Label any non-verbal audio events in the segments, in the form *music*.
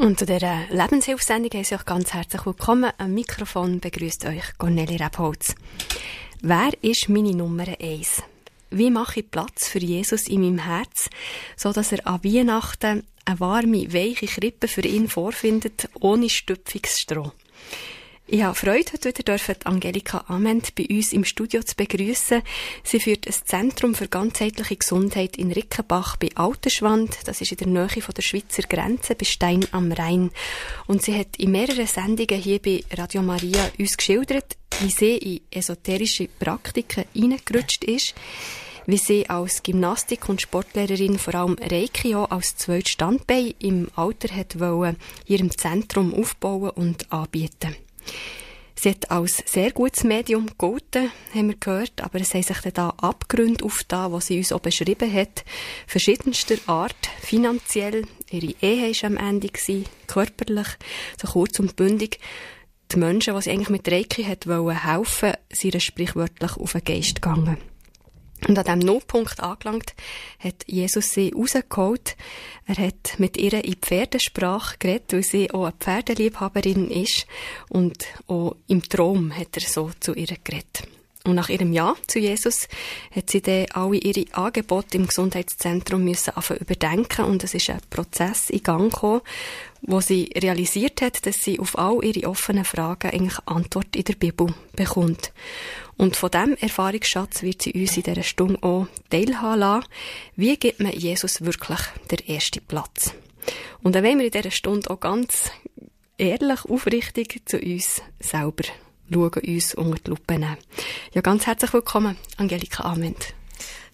Und zu dieser Lebenshilfsendung heiße ich euch ganz herzlich willkommen. Am Mikrofon begrüßt euch Cornelie Rebholz. Wer ist meine Nummer eins? Wie mache ich Platz für Jesus in meinem Herz, so dass er an Weihnachten eine warme, weiche Krippe für ihn vorfindet, ohne Stüpfungsstroh? Ich habe Freude, heute wieder dürfen Angelika Ament bei uns im Studio zu begrüßen. Sie führt ein Zentrum für ganzheitliche Gesundheit in Rickenbach bei Alterschwand. Das ist in der Nähe von der Schweizer Grenze bei Stein am Rhein. Und sie hat in mehreren Sendungen hier bei Radio Maria uns geschildert, wie sie in esoterische Praktiken hineingerutscht ist, wie sie als Gymnastik- und Sportlehrerin vor allem Reiki auch als zweites Standbein im Alter hat wollen, ihrem Zentrum aufbauen und anbieten. Sie hat als sehr gutes Medium gegolten, haben wir gehört, aber es haben sich dann da Abgründe aufgetan, die sie uns auch beschrieben hat, verschiedenster Art, finanziell, ihre Ehe war am Ende, gewesen, körperlich, so kurz und bündig. Die Menschen, die sie eigentlich mit Reiki hat wollen helfen, sind sprichwörtlich auf den Geist gegangen. Und an diesem Notpunkt angelangt, hat Jesus sie rausgeholt. Er hat mit ihr in Pferdesprache geredet, weil sie auch eine Pferdeliebhaberin ist. Und auch im Traum hat er so zu ihr geredet. Und nach ihrem Ja zu Jesus hat sie dann alle ihre Angebote im Gesundheitszentrum müssen überdenken und es ist ein Prozess in Gang gekommen, wo sie realisiert hat, dass sie auf all ihre offenen Fragen eigentlich Antwort in der Bibel bekommt. Und von diesem Erfahrungsschatz wird sie uns in dieser Stunde auch teilhaben lassen. Wie gibt man Jesus wirklich den ersten Platz? Und dann wollen wir in dieser Stunde auch ganz ehrlich, aufrichtig zu uns selber schauen, uns unter die Lupe nehmen. Ja, ganz herzlich willkommen, Angelika Ament.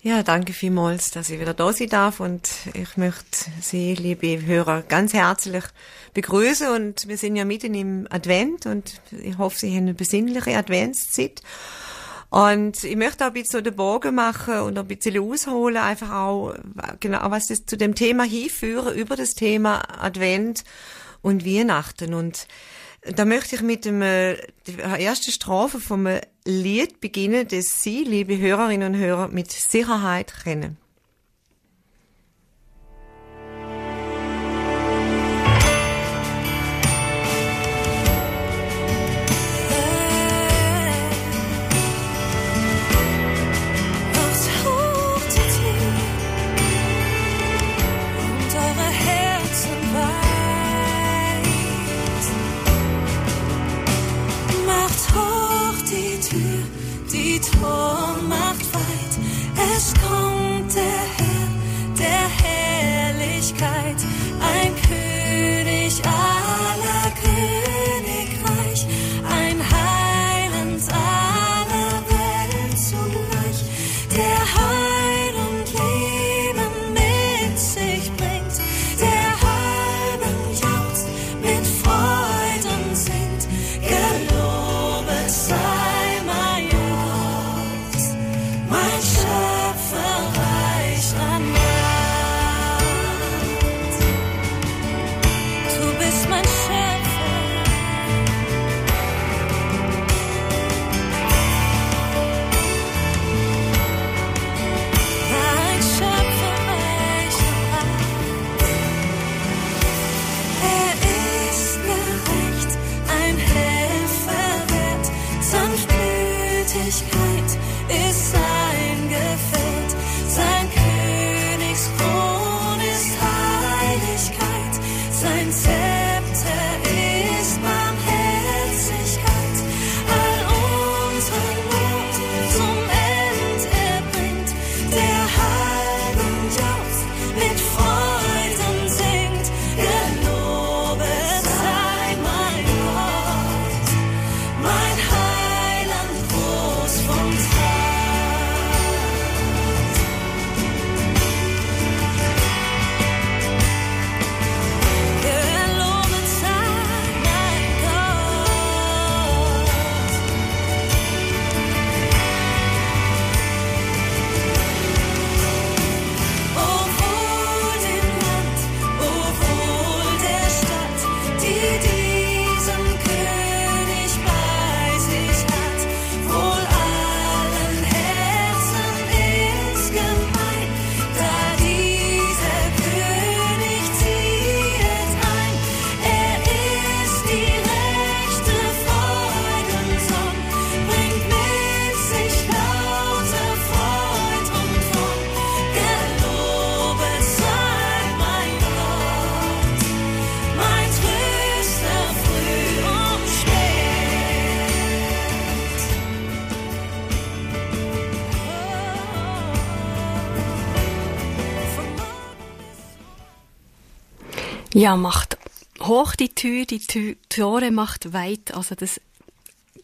Ja, danke vielmals, dass ich wieder da sein darf und ich möchte Sie, liebe Hörer, ganz herzlich begrüßen und wir sind ja mitten im Advent und ich hoffe, Sie haben eine besinnliche Adventszeit. Und ich möchte auch ein bisschen den Bogen machen und ein bisschen ausholen, einfach auch, genau, was das zu dem Thema hinführen, über das Thema Advent und Weihnachten. Und da möchte ich mit dem, äh, der ersten Strophe vom Lied beginnen, das Sie, liebe Hörerinnen und Hörer, mit Sicherheit kennen. Herrlichkeit. Ja, macht hoch die Tür, die Tür, Tore macht weit. Also das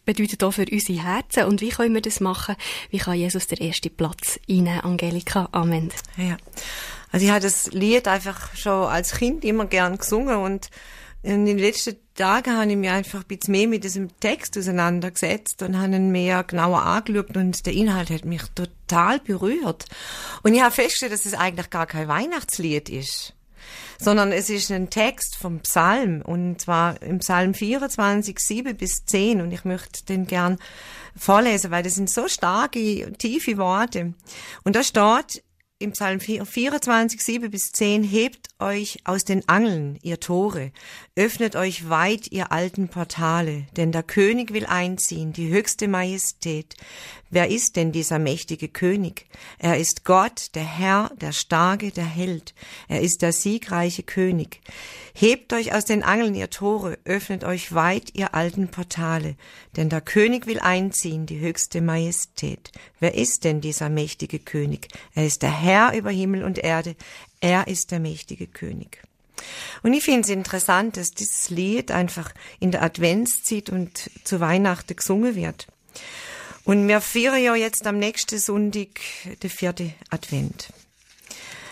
bedeutet auch für unsere Herzen. Und wie können wir das machen? Wie kann Jesus den ersten Platz einnehmen, Angelika? Amen. Ja. Also ich habe das Lied einfach schon als Kind immer gern gesungen und in den letzten Tagen habe ich mich einfach ein bisschen mehr mit diesem Text auseinandergesetzt und habe ihn mehr genauer angeschaut und der Inhalt hat mich total berührt. Und ich habe festgestellt, dass es eigentlich gar kein Weihnachtslied ist sondern es ist ein Text vom Psalm und zwar im Psalm 24, 7 bis 10 und ich möchte den gern vorlesen, weil das sind so starke, tiefe Worte. Und da steht, im Psalm 24, 7 bis 10, hebt euch aus den Angeln, ihr Tore, öffnet euch weit, ihr alten Portale, denn der König will einziehen, die höchste Majestät. Wer ist denn dieser mächtige König? Er ist Gott, der Herr, der Starke, der Held. Er ist der siegreiche König. Hebt euch aus den Angeln, ihr Tore, öffnet euch weit, ihr alten Portale, denn der König will einziehen, die höchste Majestät. Wer ist denn dieser mächtige König? Er ist der Herr über Himmel und Erde, er ist der mächtige König. Und ich finde es interessant, dass dieses Lied einfach in der Adventszeit und zu Weihnachten gesungen wird. Und wir feiern ja jetzt am nächsten Sonntag der vierte Advent.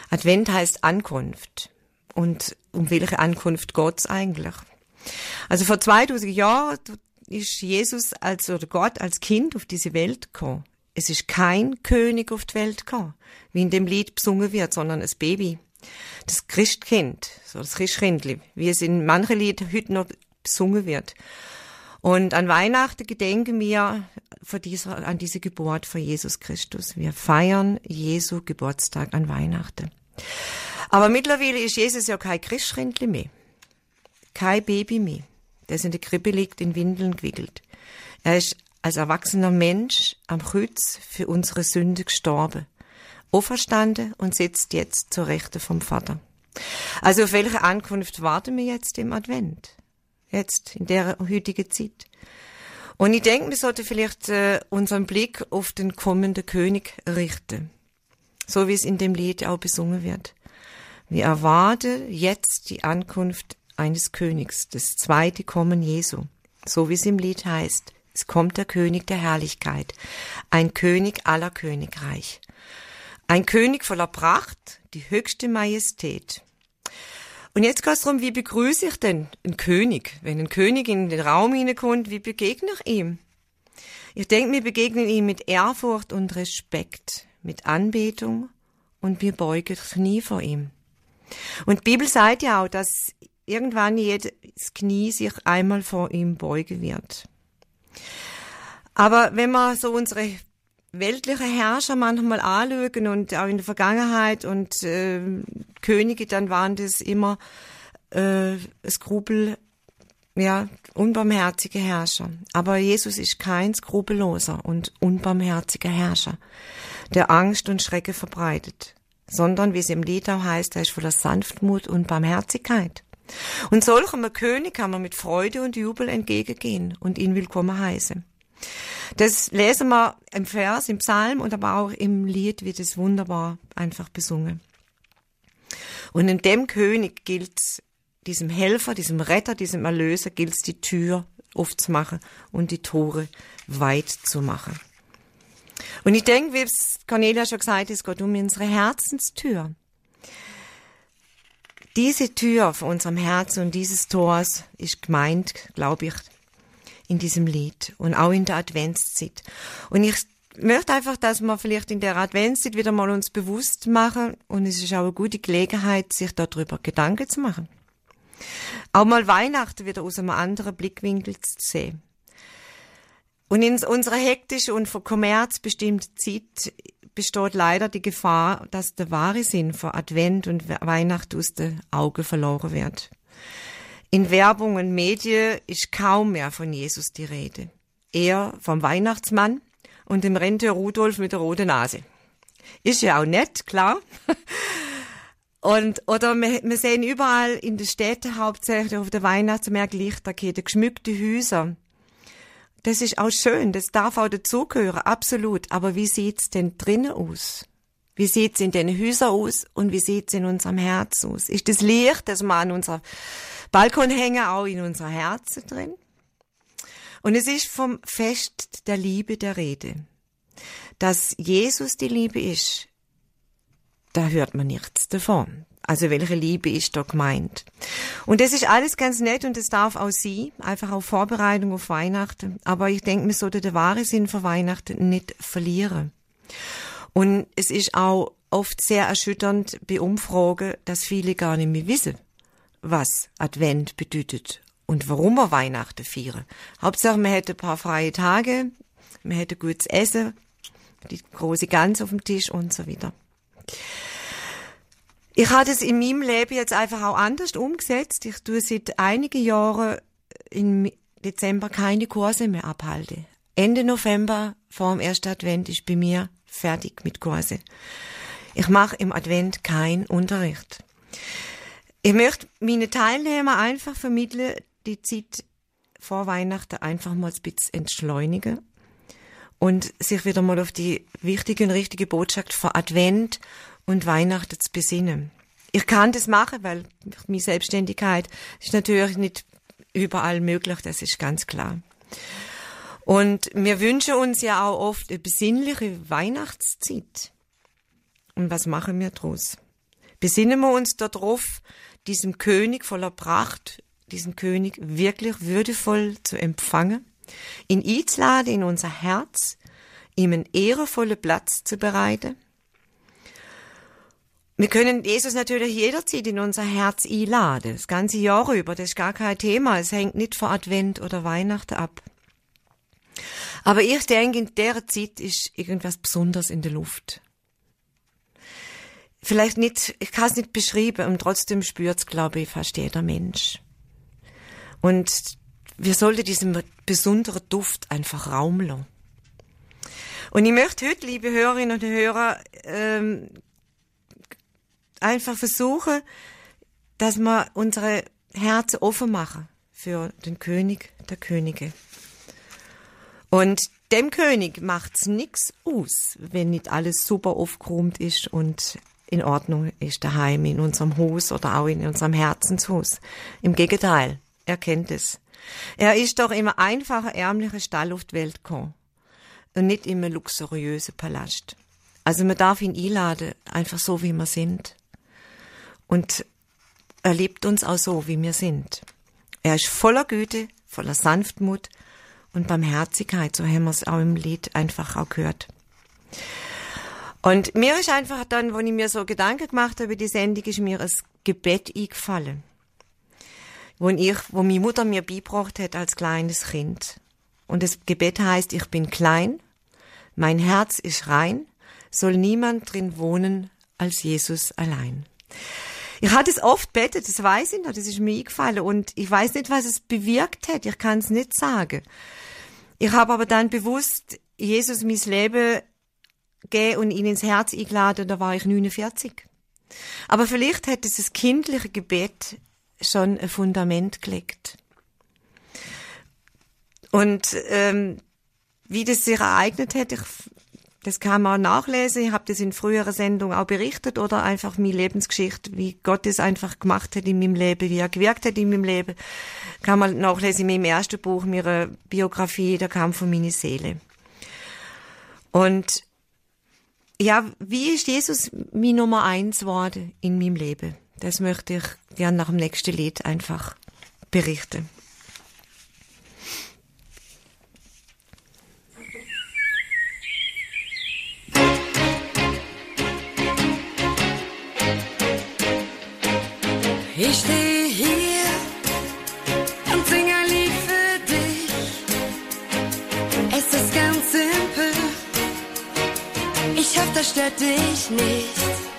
Advent heißt Ankunft. Und um welche Ankunft Gottes eigentlich? Also vor 2000 Jahren ist Jesus als oder Gott als Kind auf diese Welt gekommen. Es ist kein König auf die Welt gekommen, wie in dem Lied besungen wird, sondern ein Baby. Das Christkind, so das Christkindli, wie es in manchen Liedern heute noch besungen wird. Und an Weihnachten gedenken wir von dieser, an diese Geburt von Jesus Christus. Wir feiern Jesu Geburtstag an Weihnachten. Aber mittlerweile ist Jesus ja kein Christkindli mehr. Kein Baby mehr, das in der Krippe liegt, in Windeln gewickelt. Er ist als erwachsener Mensch am Kreuz für unsere Sünde gestorben, auferstanden und sitzt jetzt zur Rechte vom Vater. Also auf welche Ankunft warten wir jetzt im Advent? Jetzt, in der heutigen Zeit. Und ich denke, wir sollten vielleicht äh, unseren Blick auf den kommenden König richten. So wie es in dem Lied auch besungen wird. Wir erwarten jetzt die Ankunft eines Königs, das zweite Kommen Jesu, so wie es im Lied heißt. Es kommt der König der Herrlichkeit, ein König aller Königreich. Ein König voller Pracht, die höchste Majestät. Und jetzt geht es darum, wie begrüße ich denn einen König? Wenn ein König in den Raum hineinkommt, wie begegne ich ihm? Ich denke, wir begegnen ihm mit Ehrfurcht und Respekt, mit Anbetung und wir beugen Knie vor ihm. Und die Bibel sagt ja auch, dass irgendwann jedes Knie sich einmal vor ihm beugen wird. Aber wenn wir so unsere weltliche Herrscher manchmal anschauen und auch in der Vergangenheit und äh, Könige, dann waren das immer äh, Skrupel, ja, unbarmherzige Herrscher. Aber Jesus ist kein skrupelloser und unbarmherziger Herrscher, der Angst und Schrecke verbreitet sondern wie es im Lied auch heißt, er ist voller Sanftmut und Barmherzigkeit. Und solchem König kann man mit Freude und Jubel entgegengehen und ihn willkommen heißen. Das lesen wir im Vers, im Psalm und aber auch im Lied wird es wunderbar einfach besungen. Und in dem König gilt diesem Helfer, diesem Retter, diesem Erlöser gilt es, die Tür aufzumachen und die Tore weit zu machen. Und ich denke, wie es Cornelia schon gesagt hat, es geht um unsere Herzenstür. Diese Tür von unserem Herzen und dieses Tors ist gemeint, glaube ich, in diesem Lied und auch in der Adventszeit. Und ich möchte einfach, dass wir vielleicht in der Adventszeit wieder mal uns bewusst machen und es ist auch eine gute Gelegenheit, sich darüber Gedanken zu machen. Auch mal Weihnachten wieder aus einem anderen Blickwinkel zu sehen. Und in unserer hektischen und von Kommerz bestimmten Zeit besteht leider die Gefahr, dass der wahre Sinn von Advent und Weihnacht aus den Augen verloren wird. In Werbung und Medien ist kaum mehr von Jesus die Rede. Eher vom Weihnachtsmann und dem Rentier Rudolf mit der roten Nase. Ist ja auch nett, klar. *laughs* Und, oder wir, wir sehen überall in den Städten hauptsächlich auf der Weihnachtsmärkte Lichterketten, geschmückte Häuser, das ist auch schön, das darf auch dazugehören, absolut. Aber wie sieht's denn drinnen aus? Wie sieht's in den Häusern aus und wie sieht's in unserem Herz aus? Ist das Licht, das wir an unser Balkon hängen, auch in unser Herzen drin? Und es ist vom Fest der Liebe der Rede. Dass Jesus die Liebe ist, da hört man nichts davon. Also welche Liebe ist da gemeint? Und das ist alles ganz nett und das darf auch Sie, einfach auf Vorbereitung auf Weihnachten. Aber ich denke, man sollte den wahren Sinn von Weihnachten nicht verlieren. Und es ist auch oft sehr erschütternd bei Umfragen, dass viele gar nicht mehr wissen, was Advent bedeutet und warum wir Weihnachten feiern. Hauptsache, man hätte ein paar freie Tage, man hätte gutes Essen, die große Gans auf dem Tisch und so weiter. Ich habe es in meinem Leben jetzt einfach auch anders umgesetzt. Ich tue seit einigen Jahren im Dezember keine Kurse mehr abhalten. Ende November vor dem ersten Advent ist bei mir fertig mit Kurse. Ich mache im Advent keinen Unterricht. Ich möchte meine Teilnehmer einfach vermitteln, die Zeit vor Weihnachten einfach mal ein bisschen entschleunigen und sich wieder mal auf die wichtige und richtige Botschaft von Advent und Weihnachten zu besinnen. Ich kann das machen, weil meine Selbstständigkeit ist natürlich nicht überall möglich, das ist ganz klar. Und wir wünschen uns ja auch oft eine besinnliche Weihnachtszeit. Und was machen wir daraus? Besinnen wir uns darauf, diesem König voller Pracht, diesen König wirklich würdevoll zu empfangen, ihn einzuladen in unser Herz, ihm einen ehrenvollen Platz zu bereiten, wir können Jesus natürlich jederzeit in unser Herz einladen, das ganze Jahr über, das ist gar kein Thema, es hängt nicht von Advent oder Weihnachten ab. Aber ich denke, in der Zeit ist irgendwas Besonderes in der Luft. Vielleicht nicht, ich kann es nicht beschreiben, und trotzdem spürt es, glaube ich, fast jeder Mensch. Und wir sollten diesem besonderen Duft einfach Raum lassen. Und ich möchte heute, liebe Hörerinnen und Hörer, ähm, einfach versuchen, dass wir unsere Herzen offen machen für den König der Könige. Und dem König macht's nix aus, wenn nicht alles super aufgeräumt ist und in Ordnung ist daheim in unserem Haus oder auch in unserem Herzenshaus. Im Gegenteil, er kennt es. Er ist doch im einfachen, ärmlichen Stall auf die Welt gekommen und nicht im luxuriösen Palast. Also man darf ihn einladen, einfach so wie wir sind und er liebt uns auch so, wie wir sind. Er ist voller Güte, voller Sanftmut und Barmherzigkeit, so haben wir es auch im Lied einfach auch gehört. Und mir ist einfach dann, wenn ich mir so Gedanken gemacht habe die Sendung, ist mir ein Gebet eingefallen. Wo ich, wo meine Mutter mir beigebracht hat als kleines Kind. Und das Gebet heißt, ich bin klein, mein Herz ist rein, soll niemand drin wohnen als Jesus allein. Ich hatte es oft betet, das weiß ich noch, das ist mir eingefallen und ich weiß nicht, was es bewirkt hat, ich kann es nicht sagen. Ich habe aber dann bewusst Jesus mein Leben gegeben und ihn ins Herz eingeladen, da war ich 49. Aber vielleicht hat dieses kindliche Gebet schon ein Fundament gelegt. Und ähm, wie das sich ereignet hat, ich das kann man nachlesen. Ich habe das in früherer Sendung auch berichtet oder einfach meine Lebensgeschichte, wie Gott es einfach gemacht hat in meinem Leben, wie er gewirkt hat in meinem Leben. Kann man nachlesen in meinem ersten Buch, meiner Biografie, der Kampf von meiner Seele. Und ja, wie ist Jesus mein Nummer eins geworden in meinem Leben? Das möchte ich gerne nach dem nächsten Lied einfach berichten. Ich stehe hier und singe ein Lied für dich. Es ist ganz simpel. Ich hoffe, das stört dich nicht.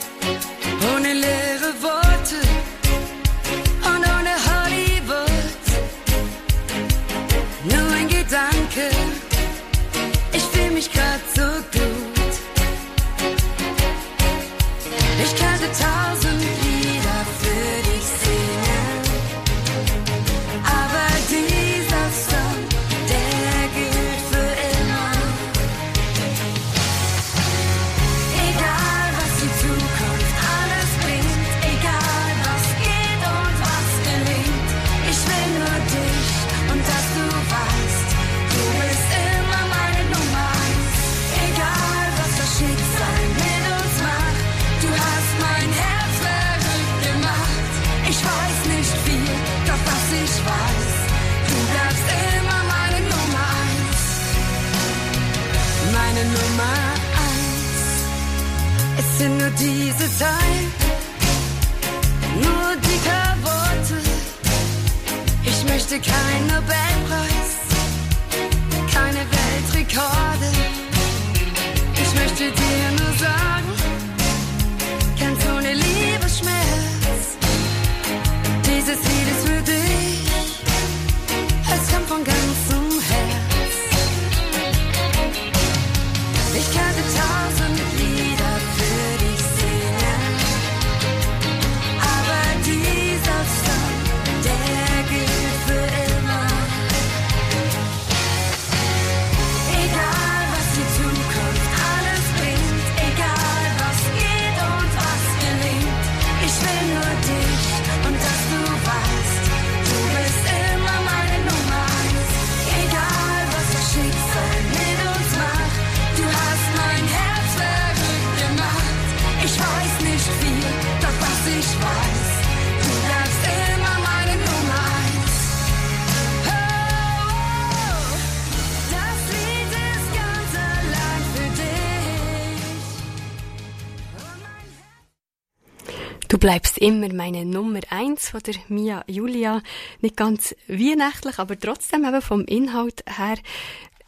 Bleibst immer meine Nummer eins von der Mia Julia. Nicht ganz weihnachtlich, aber trotzdem eben vom Inhalt her.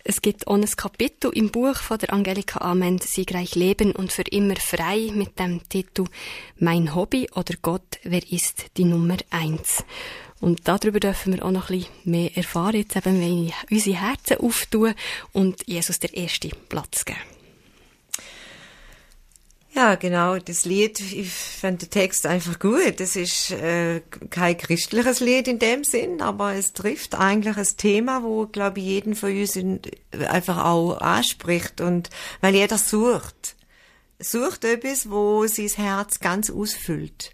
Es gibt auch ein Kapitel im Buch von der Angelika Ament, Siegreich Leben und für immer frei mit dem Titel Mein Hobby oder Gott, wer ist die Nummer eins? Und darüber dürfen wir auch noch ein bisschen mehr erfahren, jetzt eben, wenn wir unsere Herzen auftun und Jesus der erste Platz geben. Ja, genau, das Lied, ich fand den Text einfach gut. Das ist äh, kein christliches Lied in dem Sinn, aber es trifft eigentlich ein Thema, wo, glaube ich, jeden von uns in, einfach auch anspricht und weil jeder sucht. Sucht etwas, wo sein Herz ganz ausfüllt.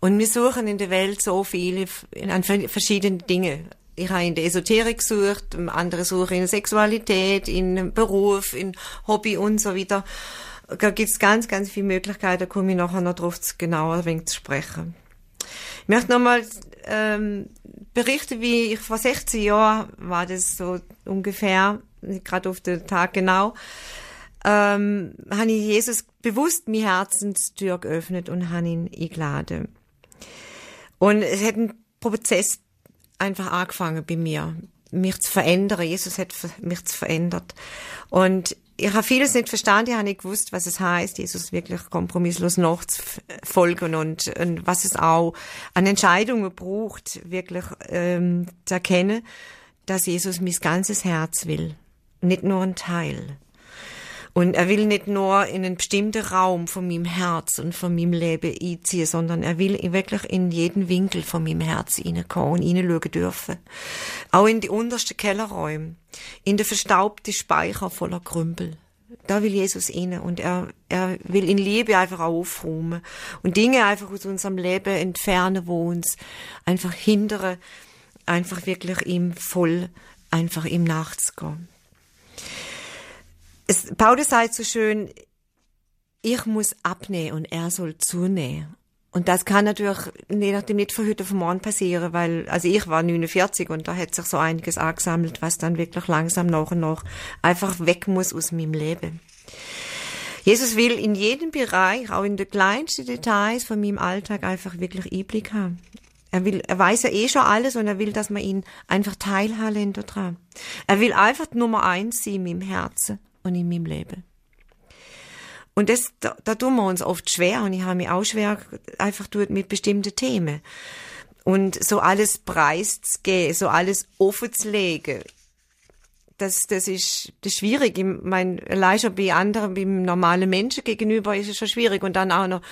Und wir suchen in der Welt so viele, an verschiedene Dinge. Ich habe in der Esoterik gesucht, andere suchen in Sexualität, in Beruf, in Hobby und so weiter. Da gibt's ganz, ganz viele Möglichkeiten, da komme ich nachher noch drauf zu genauer ein wenig zu sprechen. Ich möchte nochmal ähm, berichten, wie ich vor 16 Jahren war das so ungefähr, gerade auf den Tag genau, ähm, habe ich Jesus bewusst mein Herzenstür geöffnet und habe ihn eingeladen. Und es hat ein Prozess einfach angefangen bei mir, mich zu verändern. Jesus hat mich zu verändert. Und ich habe vieles nicht verstanden, ich habe nicht gewusst, was es heißt, Jesus wirklich kompromisslos nachzufolgen und, und was es auch an Entscheidungen braucht, wirklich ähm, zu erkennen, dass Jesus mein ganzes Herz will, nicht nur ein Teil. Und er will nicht nur in einen bestimmten Raum von meinem Herz und von meinem Leben einziehen, sondern er will wirklich in jeden Winkel von meinem Herz hineinkommen und hineinschauen dürfen. Auch in die untersten Kellerräume, in den verstaubten Speicher voller Krümpel. Da will Jesus rein und er, er will in Liebe einfach aufräumen und Dinge einfach aus unserem Leben entfernen, wo uns einfach hindern, einfach wirklich ihm voll, einfach ihm nachzugehen es, Paulus sagt so schön, ich muss abnehmen und er soll zunehmen. Und das kann natürlich je nachdem nicht von heute auf morgen passieren, weil, also ich war 49 und da hat sich so einiges angesammelt, was dann wirklich langsam nach und nach einfach weg muss aus meinem Leben. Jesus will in jedem Bereich, auch in den kleinsten Details von meinem Alltag einfach wirklich Einblick haben. Er will, er weiß ja eh schon alles und er will, dass man ihn einfach teilhaben daran. Er will einfach Nummer eins sein in meinem Herzen und in meinem Leben. Und das, da, da tun wir uns oft schwer und ich habe mich auch schwer einfach tut mit bestimmten Themen. Und so alles preiszugeben, so alles offen zu legen, das, das ist, das ist schwierig. Ich mein, allein schon bei anderen, beim normalen Menschen gegenüber ist es schon schwierig. Und dann auch noch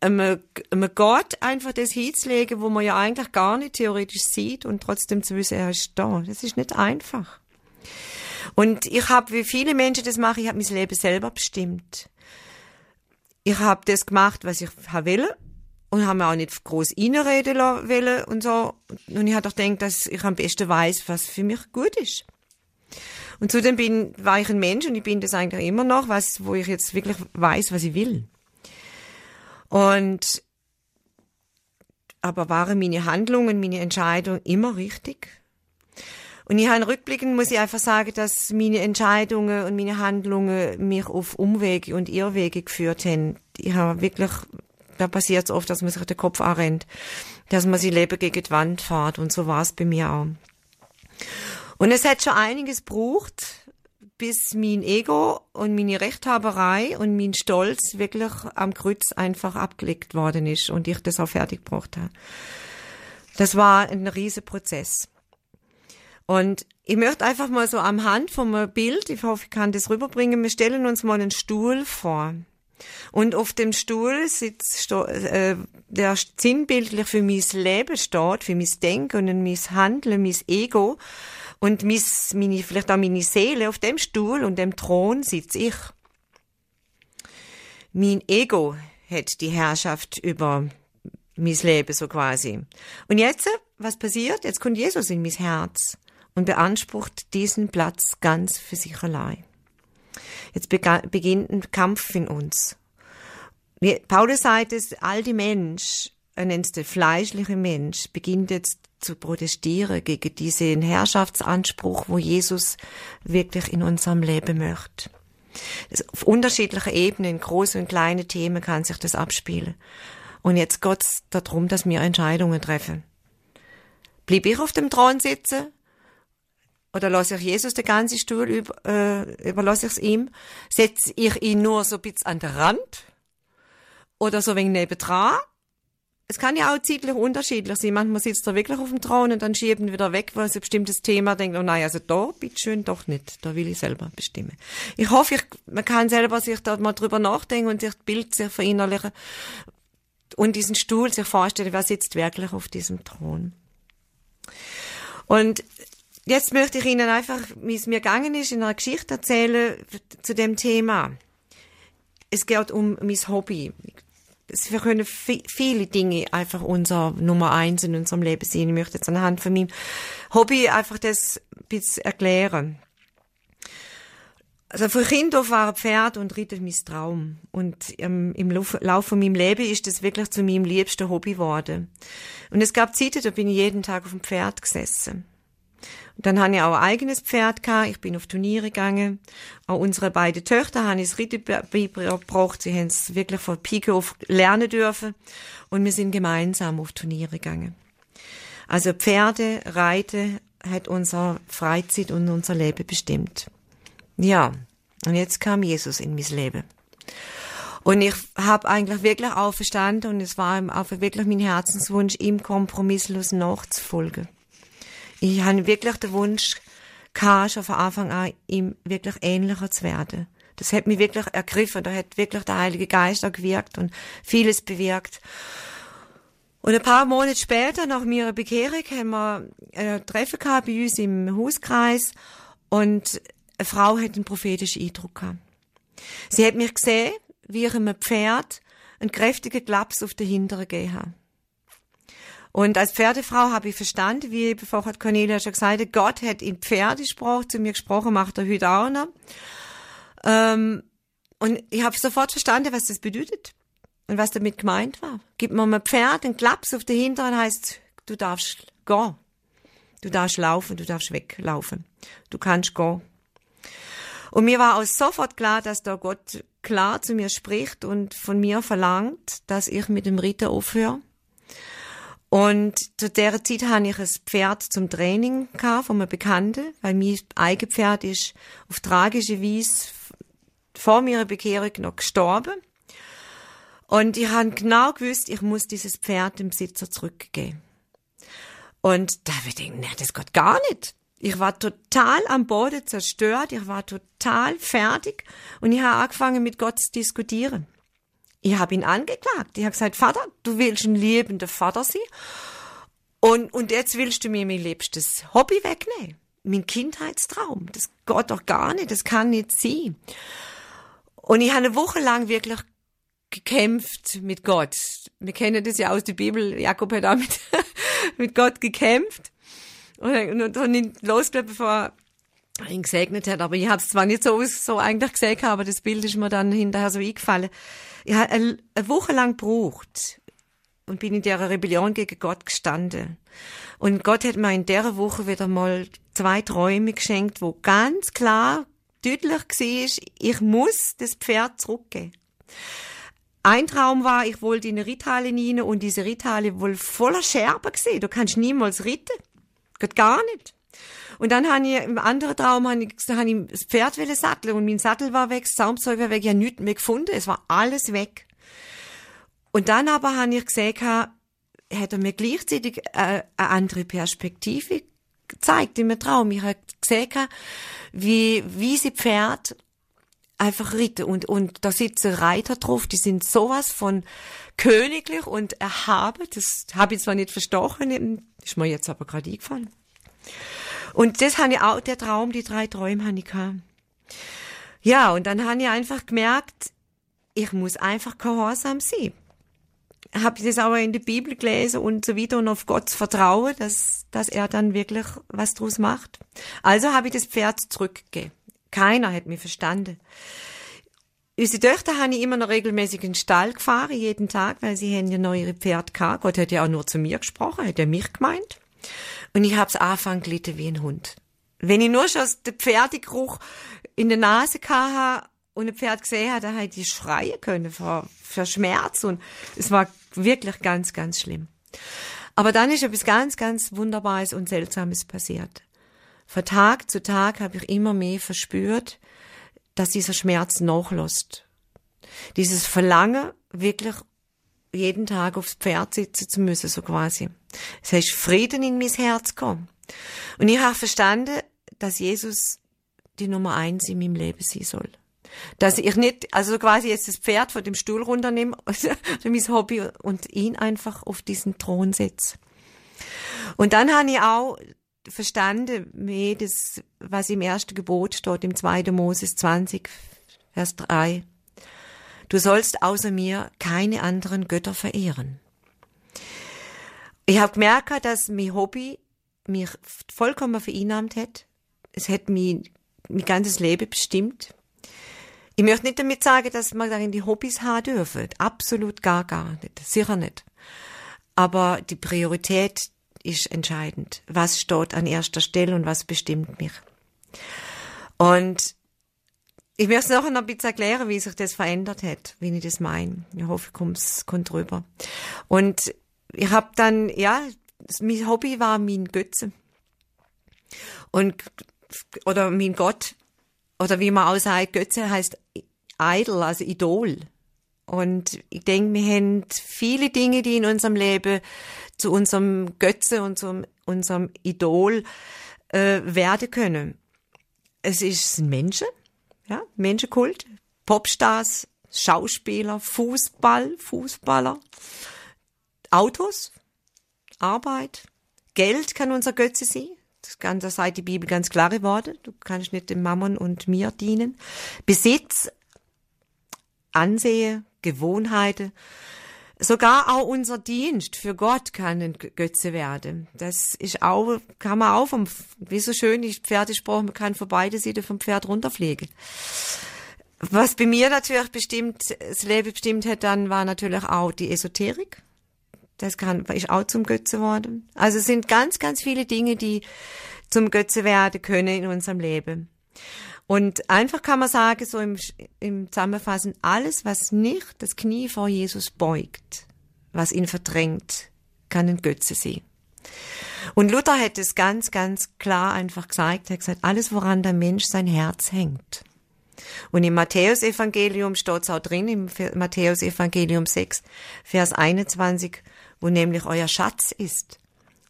einem, einem Gott einfach das hinzulegen, wo man ja eigentlich gar nicht theoretisch sieht und trotzdem zu wissen, er ist da. Das ist nicht einfach. Und ich habe, wie viele Menschen das machen, ich habe mein Leben selber bestimmt. Ich habe das gemacht, was ich will und habe mir auch nicht groß reinreden wollen und so. Und ich habe doch gedacht, dass ich am besten weiß, was für mich gut ist. Und zudem bin, war ich ein Mensch und ich bin das eigentlich immer noch, was, wo ich jetzt wirklich weiß, was ich will. Und aber waren meine Handlungen, meine Entscheidungen immer richtig? Und ich habe rückblickend muss ich einfach sagen, dass meine Entscheidungen und meine Handlungen mich auf Umwege und Irrwege geführt haben. Ich habe wirklich, da passiert es oft, dass man sich den Kopf anrennt, dass man sein Leben gegen die Wand fährt und so war es bei mir auch. Und es hat schon einiges gebraucht, bis mein Ego und meine Rechthaberei und mein Stolz wirklich am Kreuz einfach abgelegt worden ist und ich das auch fertig gebracht habe. Das war ein riesen Prozess. Und ich möchte einfach mal so am Hand vom Bild, ich hoffe, ich kann das rüberbringen, wir stellen uns mal einen Stuhl vor. Und auf dem Stuhl sitzt, äh, der sinnbildlich für mein Leben steht, für mein Denken und mein Handeln, mein Ego und mein, meine, vielleicht auch meine Seele. Auf dem Stuhl und dem Thron sitze ich. Mein Ego hat die Herrschaft über mein Leben so quasi. Und jetzt, was passiert? Jetzt kommt Jesus in mein Herz und beansprucht diesen Platz ganz für sich allein. Jetzt beginnt ein Kampf in uns. Paulus sagt es, all die Mensch, er nennt es der fleischliche Mensch, beginnt jetzt zu protestieren gegen diesen Herrschaftsanspruch, wo Jesus wirklich in unserem Leben möchte. Auf unterschiedlichen Ebenen, große und kleine Themen kann sich das abspielen. Und jetzt geht's darum, dass wir Entscheidungen treffen. Blieb ich auf dem Thron sitzen oder lasse ich Jesus den ganzen Stuhl über, äh, überlasse ich es ihm? Setze ich ihn nur so ein bisschen an der Rand? Oder so wegen nebendran? Es kann ja auch zeitlich unterschiedlich sein. Manchmal sitzt er wirklich auf dem Thron und dann schieben wieder weg, weil es ein bestimmtes Thema denkt, oh nein, also da, bitteschön, doch nicht. Da will ich selber bestimmen. Ich hoffe, ich, man kann selber sich da mal drüber nachdenken und sich das Bild sich verinnerlichen und diesen Stuhl sich vorstellen, wer sitzt wirklich auf diesem Thron. Und jetzt möchte ich Ihnen einfach, wie es mir gegangen ist, in einer Geschichte erzählen zu dem Thema. Es geht um mein Hobby. Wir können viele Dinge einfach unser Nummer eins in unserem Leben sehen. Ich möchte jetzt anhand von meinem Hobby einfach das ein bisschen erklären. Also für Kind auf war Pferd und Ritter mein Traum. Und ähm, im Laufe von meinem Leben ist das wirklich zu meinem liebsten Hobby geworden. Und es gab Zeiten, da bin ich jeden Tag auf dem Pferd gesessen. Dann habe ich auch ein eigenes Pferd gehabt. Ich bin auf Turniere gegangen. Auch unsere beiden Töchter haben es richtig beigebracht. Sie haben es wirklich von Pike auf lernen dürfen. Und wir sind gemeinsam auf Turniere gegangen. Also Pferde, Reiten hat unsere Freizeit und unser Leben bestimmt. Ja, und jetzt kam Jesus in mein Leben. Und ich habe eigentlich wirklich auch verstanden und es war auch wirklich mein Herzenswunsch, ihm kompromisslos nachzufolgen ich habe wirklich den Wunsch gehabt, schon von Anfang an, ihm wirklich ähnlicher zu werden. Das hat mich wirklich ergriffen, da hat wirklich der Heilige Geist auch gewirkt und vieles bewirkt. Und ein paar Monate später, nach meiner Bekehrung, haben wir ein Treffen gehabt bei uns im Hauskreis und eine Frau hat einen prophetischen Eindruck gehabt. Sie hat mich gesehen, wie ich einem Pferd einen kräftigen Klaps auf den Hinteren gegeben habe. Und als Pferdefrau habe ich verstanden, wie bevor hat Cornelia schon gesagt Gott hat in Pferdesprache zu mir gesprochen, macht er heute auch noch. Ähm, und ich habe sofort verstanden, was das bedeutet und was damit gemeint war. Gib mir mal ein Pferd, einen Klaps auf den Hintern, heißt, du darfst gehen. Du darfst laufen, du darfst weglaufen. Du kannst gehen. Und mir war auch sofort klar, dass da Gott klar zu mir spricht und von mir verlangt, dass ich mit dem Ritter aufhöre und zu der Zeit hatte ich ein Pferd zum Training gehabt, von einem Bekannten, weil mein eigenes Pferd ist auf tragische Weise vor meiner Bekehrung noch gestorben. Und ich habe genau gewusst, ich muss dieses Pferd dem Besitzer zurückgeben. Und da habe ich gedacht, nee, das geht gar nicht. Ich war total am Boden zerstört, ich war total fertig und ich habe angefangen mit Gott zu diskutieren. Ich habe ihn angeklagt. Ich habe gesagt, Vater, du willst ein liebender Vater sein und, und jetzt willst du mir mein liebstes Hobby wegnehmen. Mein Kindheitstraum. Das geht doch gar nicht, das kann nicht sein. Und ich habe eine Woche lang wirklich gekämpft mit Gott. Wir kennen das ja aus der Bibel. Jakob hat auch mit, *laughs* mit Gott gekämpft. Und, und, und ihn losgelassen, bevor er ihn gesegnet hat. Aber ich habe es zwar nicht so, so eigentlich gesehen, aber das Bild ist mir dann hinterher so eingefallen. Ich habe eine Woche lang gebraucht, und bin in der Rebellion gegen Gott gestanden. Und Gott hat mir in der Woche wieder mal zwei Träume geschenkt, wo ganz klar, deutlich war, ich muss das Pferd zurückgeben. Ein Traum war, ich wollte in eine Ritthalle rein und diese Ritthalle wohl voller Scherben gesehen. Du kannst niemals ritten. Geht gar nicht. Und dann habe ich im anderen Traum habe ich, habe ich das Pferd wollen satteln und mein Sattel war weg, das Zaumzeug war weg, ich nichts mehr gefunden, es war alles weg. Und dann aber habe ich gesehen, er mir gleichzeitig äh, eine andere Perspektive gezeigt in meinem Traum. Ich habe gesehen, wie, wie sie Pferd einfach ritten und, und da sitzen Reiter drauf, die sind sowas von königlich und erhaben. Das habe ich zwar nicht verstochen, ist mir jetzt aber gerade eingefallen. Und das habe ich auch, der Traum, die drei Träume habe ich gehabt. Ja, und dann habe ich einfach gemerkt, ich muss einfach gehorsam sein. Habe ich das aber in der Bibel gelesen und so weiter und auf Gott vertraue, dass, dass er dann wirklich was draus macht. Also habe ich das Pferd zurückgegeben. Keiner hat mich verstanden. Unsere Töchter habe ich immer noch regelmäßig in den Stall gefahren, jeden Tag, weil sie haben ja neue Pferd gehabt. Gott hat ja auch nur zu mir gesprochen, hat ja mich gemeint. Und ich hab's angefangen gelitten wie ein Hund. Wenn ich nur schon den Pferdegeruch in der Nase hatte und ein Pferd gesehen habe, dann hätte ich schreien können vor, vor Schmerz und es war wirklich ganz, ganz schlimm. Aber dann ist etwas ganz, ganz Wunderbares und Seltsames passiert. Von Tag zu Tag habe ich immer mehr verspürt, dass dieser Schmerz nachlässt. Dieses Verlangen, wirklich jeden Tag aufs Pferd sitzen zu müssen, so quasi. Es heißt Frieden in mein Herz kommen. Und ich habe verstanden, dass Jesus die Nummer eins in meinem Leben sein soll. Dass ich nicht, also quasi jetzt das Pferd von dem Stuhl runternehme, *laughs* für mein Hobby, und ihn einfach auf diesen Thron setze. Und dann habe ich auch verstanden, mehr das, was im ersten Gebot steht, im 2. Moses 20, Vers 3. Du sollst außer mir keine anderen Götter verehren. Ich habe gemerkt, dass mein Hobby mich vollkommen vereinnahmt hat. Es hat mich mein ganzes Leben bestimmt. Ich möchte nicht damit sagen, dass man darin die Hobbys haben dürfen. Absolut gar, gar nicht. Sicher nicht. Aber die Priorität ist entscheidend. Was steht an erster Stelle und was bestimmt mich? Und ich möchte es nachher noch ein bisschen erklären, wie sich das verändert hat, wie ich das meine. Ich hoffe, es kommt drüber. Und ich habe dann, ja, mein Hobby war mein Götze. Und, oder mein Gott, oder wie man auch sagt, Götze heißt Idol, also Idol. Und ich denke, wir haben viele Dinge, die in unserem Leben zu unserem Götze und zu unserem Idol äh, werden können. Es ist ein Menschen, ja, Menschenkult, Popstars, Schauspieler, Fußball, Fußballer, Autos, Arbeit, Geld kann unser Götze sein. Das kann, da sagt die Bibel ganz klare Worte. Du kannst nicht dem Mammon und mir dienen. Besitz, Ansehen, Gewohnheiten. Sogar auch unser Dienst für Gott kann ein Götze werden. Das ist auch, kann man auch vom, wie so schön die Pferdesprache, man kann von beide Seiten vom Pferd runterfliegen. Was bei mir natürlich bestimmt, das Leben bestimmt hat, dann war natürlich auch die Esoterik. Das kann, ist auch zum Götze worden. Also es sind ganz, ganz viele Dinge, die zum Götze werden können in unserem Leben. Und einfach kann man sagen, so im, im Zusammenfassen, alles, was nicht das Knie vor Jesus beugt, was ihn verdrängt, kann ein Götze sein. Und Luther hat es ganz, ganz klar einfach gesagt, er hat gesagt, alles, woran der Mensch sein Herz hängt. Und im Matthäusevangelium steht es auch drin, im Matthäusevangelium 6, Vers 21, wo nämlich euer Schatz ist,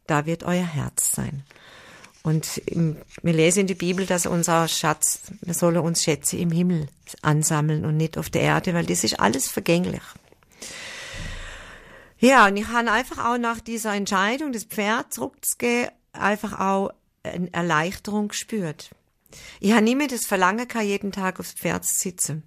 da wird euer Herz sein. Und wir lesen in der Bibel, dass unser Schatz, wir sollen uns Schätze im Himmel ansammeln und nicht auf der Erde, weil das ist alles vergänglich. Ja, und ich habe einfach auch nach dieser Entscheidung, das Pferd zurückzugehen, einfach auch eine Erleichterung gespürt. Ich habe nie mehr das Verlangen jeden Tag aufs Pferd zu sitzen.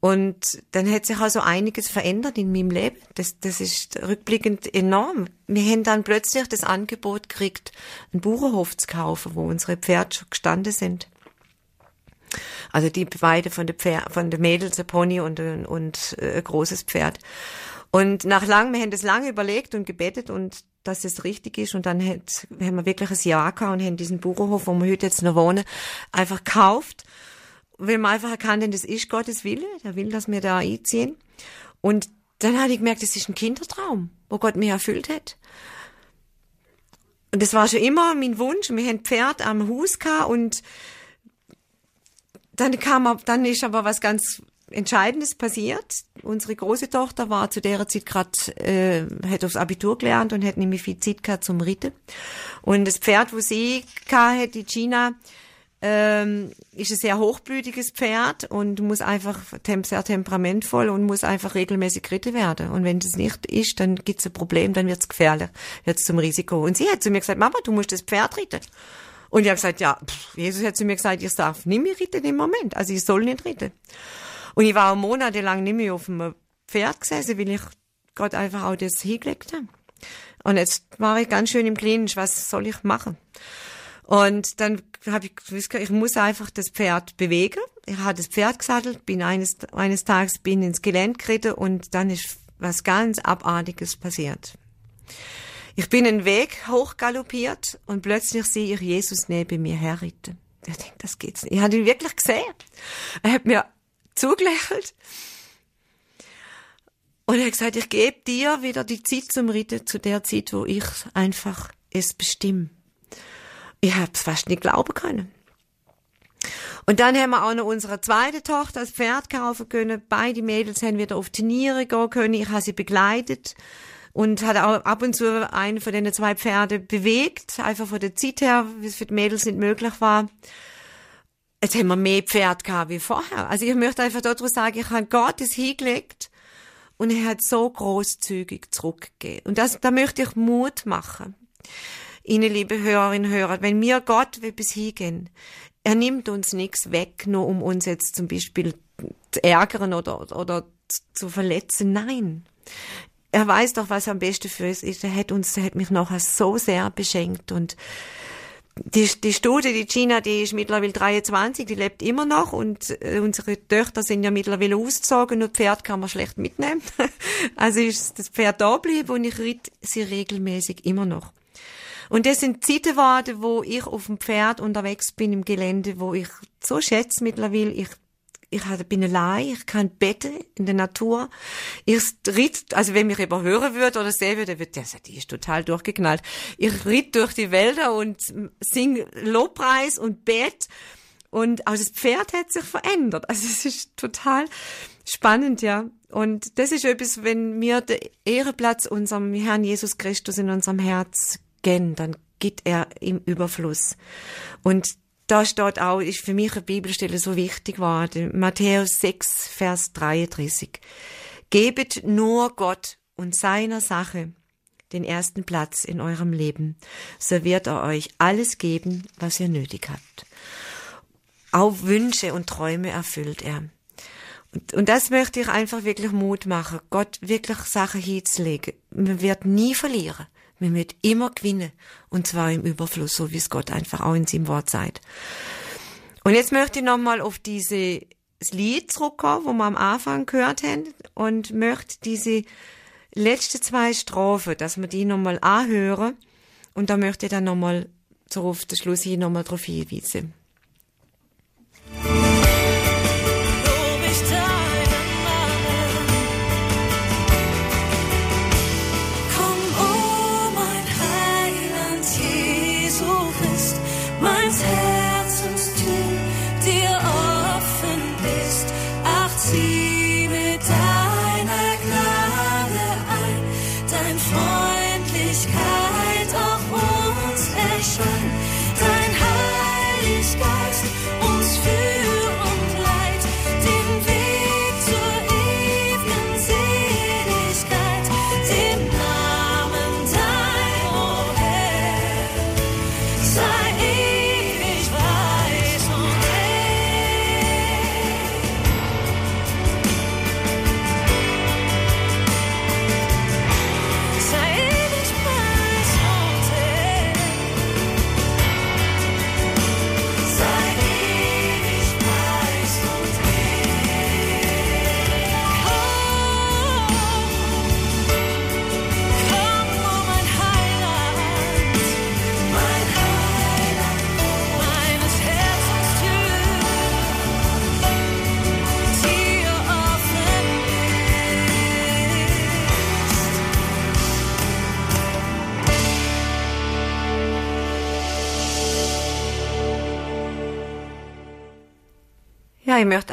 Und dann hat sich also einiges verändert in meinem Leben. Das, das ist rückblickend enorm. Wir haben dann plötzlich das Angebot gekriegt, einen Bauernhof zu kaufen, wo unsere Pferde schon gestanden sind. Also die beide von der, Pferd, von der Mädels, ein Pony und, und, und äh, ein großes Pferd. Und nach lang, wir haben das lange überlegt und gebetet und dass es richtig ist und dann hat, haben wir wirklich ein Jahr gehabt und haben diesen Bauernhof, wo wir heute jetzt noch wohnen, einfach gekauft, weil wir einfach erkannt das ist Gottes Wille, er will, dass wir da einziehen. Und dann habe ich gemerkt, das ist ein Kindertraum, wo Gott mir erfüllt hat. Und das war schon immer mein Wunsch. Wir haben Pferd am Haus gehabt und dann kam, dann ist aber was ganz Entscheidendes passiert. Unsere große Tochter war zu der Zeit gerade, äh, hat aufs Abitur gelernt und hat nämlich viel Zeit gehabt zum Ritten. Und das Pferd, wo sie hatte, die Gina, ähm, ist ein sehr hochblütiges Pferd und muss einfach tem sehr temperamentvoll und muss einfach regelmäßig geritten werden. Und wenn das nicht ist, dann gibt's ein Problem, dann wird's gefährlich, wird's zum Risiko. Und sie hat zu mir gesagt, Mama, du musst das Pferd ritten. Und ich habe gesagt, ja, pff, Jesus hat zu mir gesagt, ich darf nicht mehr ritten im Moment, also ich soll nicht ritten. Und ich war auch monatelang nicht mehr auf dem Pferd gesessen, weil ich Gott einfach auch das hingelegt habe. Und jetzt war ich ganz schön im Klinisch, was soll ich machen? Und dann habe ich gewusst, ich muss einfach das Pferd bewegen. Ich habe das Pferd gesattelt, bin eines, eines Tages bin ins Gelände geritten und dann ist was ganz Abartiges passiert. Ich bin einen Weg hochgaloppiert und plötzlich sehe ich Jesus neben mir herritten. Ich denke, das geht's nicht. Ich habe ihn wirklich gesehen. Er hat mir zugelächelt. Und er hat gesagt, ich gebe dir wieder die Zeit zum Ritten, zu der Zeit, wo ich einfach es bestimme. Ich habe es fast nicht glauben können. Und dann haben wir auch noch unsere zweite Tochter als Pferd kaufen können. Beide Mädels haben wieder auf Turniere gehen können. Ich habe sie begleitet und hatte auch ab und zu einen von den zwei Pferde bewegt, einfach von der Zeit her, wie es für die Mädels nicht möglich war. Jetzt haben wir mehr Pferd gehabt wie vorher. Also ich möchte einfach daraus sagen, ich habe Gott es hingelegt und er hat so großzügig zurückgegeben. Und das, da möchte ich Mut machen. Ihnen, liebe Hörerinnen und Hörer, wenn mir Gott bis hingehen, er nimmt uns nichts weg, nur um uns jetzt zum Beispiel zu ärgern oder, oder zu verletzen. Nein. Er weiß doch, was am besten für uns ist. Er hat uns, er hat mich nachher so sehr beschenkt und die, die Studie, die Gina, die ist mittlerweile 23, die lebt immer noch und äh, unsere Töchter sind ja mittlerweile ausgezogen und Pferd kann man schlecht mitnehmen. *laughs* also ist das Pferd da geblieben und ich ritt sie regelmäßig immer noch. Und das sind Zeiten geworden, wo ich auf dem Pferd unterwegs bin im Gelände, wo ich so schätze mittlerweile, ich ich bin allein, ich kann beten in der Natur. Ich ritt, also wenn mich überhören würde oder sehen würde, würde der sagen, die ist total durchgeknallt. Ich ritt durch die Wälder und sing Lobpreis und bet. Und auch das Pferd hat sich verändert. Also es ist total spannend, ja. Und das ist etwas, wenn wir den Ehrenplatz unserem Herrn Jesus Christus in unserem Herz gehen, dann geht er im Überfluss. Und da steht auch, ist für mich eine Bibelstelle so wichtig geworden. Matthäus 6, Vers 33. Gebet nur Gott und seiner Sache den ersten Platz in eurem Leben, so wird er euch alles geben, was ihr nötig habt. Auch Wünsche und Träume erfüllt er. Und, und das möchte ich einfach wirklich Mut machen, Gott wirklich Sachen hinzulegen. Man wird nie verlieren. Man wird immer gewinnen. Und zwar im Überfluss, so wie es Gott einfach auch in seinem Wort sagt. Und jetzt möchte ich nochmal auf dieses Lied zurückkommen, wo wir am Anfang gehört haben, und möchte diese letzten zwei Strophen, dass wir die nochmal anhören. Und da möchte ich dann nochmal so auf den Schluss hin nochmal drauf hinweisen.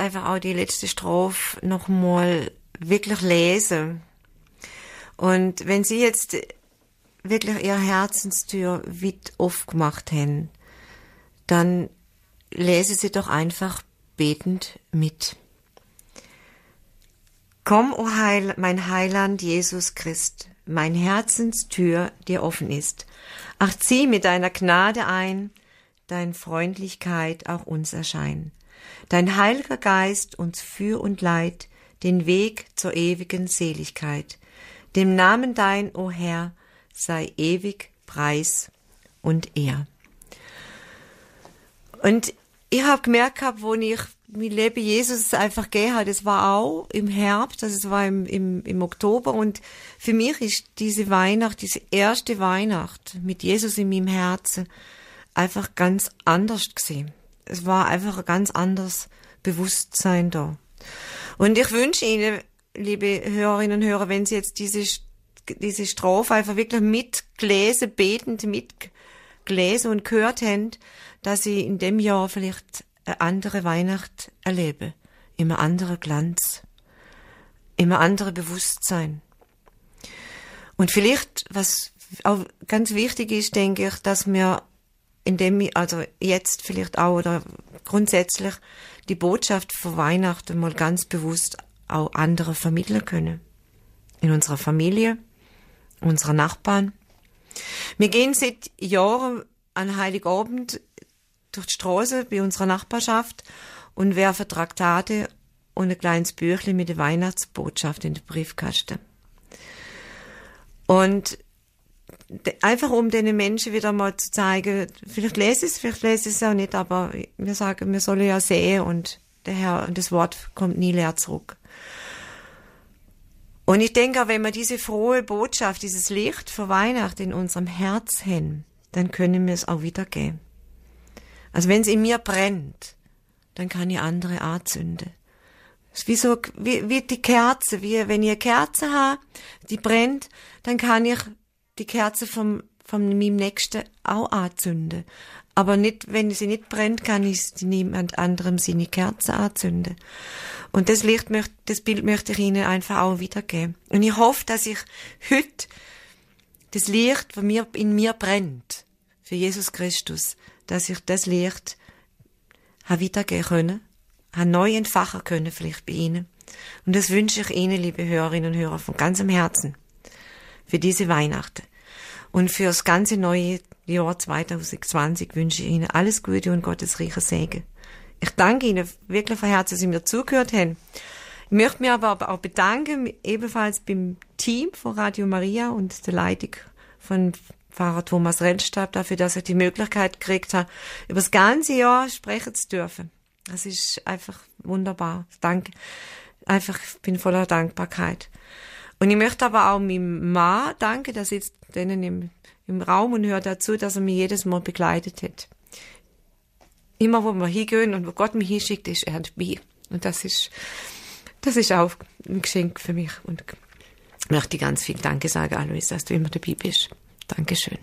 Einfach auch die letzte Strophe nochmal wirklich lesen. Und wenn Sie jetzt wirklich Ihre Herzenstür weit aufgemacht haben, dann lese Sie doch einfach betend mit. Komm, o Heil, mein Heiland Jesus Christ, mein Herzenstür dir offen ist. Ach, zieh mit deiner Gnade ein, dein Freundlichkeit auch uns erscheinen. Dein heiliger Geist uns für und leid den Weg zur ewigen Seligkeit. Dem Namen dein, o Herr, sei ewig Preis und Ehr. Und ich habe gemerkt, gehabt, wo ich mein Leben Jesus einfach gegeben habe, das war auch im Herbst, also es war im, im, im Oktober und für mich ist diese Weihnacht, diese erste Weihnacht mit Jesus in meinem Herzen einfach ganz anders gesehen. Es war einfach ein ganz anderes Bewusstsein da. Und ich wünsche Ihnen, liebe Hörerinnen und Hörer, wenn Sie jetzt diese, diese Strophe einfach wirklich mitgelesen, betend mitgelesen und gehört haben, dass Sie in dem Jahr vielleicht eine andere Weihnacht erleben. Immer anderer Glanz. Immer andere Bewusstsein. Und vielleicht, was auch ganz wichtig ist, denke ich, dass wir in dem, also jetzt vielleicht auch oder grundsätzlich die Botschaft von Weihnachten mal ganz bewusst auch andere vermitteln können. In unserer Familie, unserer Nachbarn. Wir gehen seit Jahren an Heiligabend durch die Straße bei unserer Nachbarschaft und werfen Traktate und ein kleines Büchle mit der Weihnachtsbotschaft in den Briefkasten. Und einfach um den Menschen wieder mal zu zeigen, vielleicht lese ich es, vielleicht lese ich es auch nicht, aber wir sagen, wir sollen ja sehen und der Herr, das Wort kommt nie leer zurück. Und ich denke, wenn wir diese frohe Botschaft, dieses Licht für Weihnachten in unserem Herz haben, dann können wir es auch wiedergeben. Also wenn es in mir brennt, dann kann ich andere anzünden. Es ist wie so, wie, wie die Kerze, wie wenn ich eine Kerze habe, die brennt, dann kann ich die Kerze vom, von meinem Nächsten auch anzünden. Aber nicht, wenn sie nicht brennt, kann ich niemand anderem seine Kerze anzünden. Und das Licht möchte, das Bild möchte ich Ihnen einfach auch wiedergeben. Und ich hoffe, dass ich heute das Licht, von mir, in mir brennt, für Jesus Christus, dass ich das Licht habe weitergeben können, habe neu entfachen können, vielleicht bei Ihnen. Und das wünsche ich Ihnen, liebe Hörerinnen und Hörer, von ganzem Herzen für diese Weihnachten. Und für das ganze neue Jahr 2020 wünsche ich Ihnen alles Gute und Gottes reiche Segen. Ich danke Ihnen wirklich von Herzen, dass Sie mir zugehört haben. Ich möchte mich aber auch bedanken, ebenfalls beim Team von Radio Maria und der Leitung von Pfarrer Thomas Rennstab dafür, dass ich die Möglichkeit gekriegt habe, über das ganze Jahr sprechen zu dürfen. Das ist einfach wunderbar. Danke. Einfach, ich bin voller Dankbarkeit. Und ich möchte aber auch meinem Mann danken, der sitzt denen im, im Raum und hört dazu, dass er mich jedes Mal begleitet hat. Immer wo wir hingehen und wo Gott mich hinschickt, ist er dabei. Und das ist, das ist auch ein Geschenk für mich. Und ich möchte ganz viel Danke sagen, Alois, dass du immer dabei bist. Dankeschön.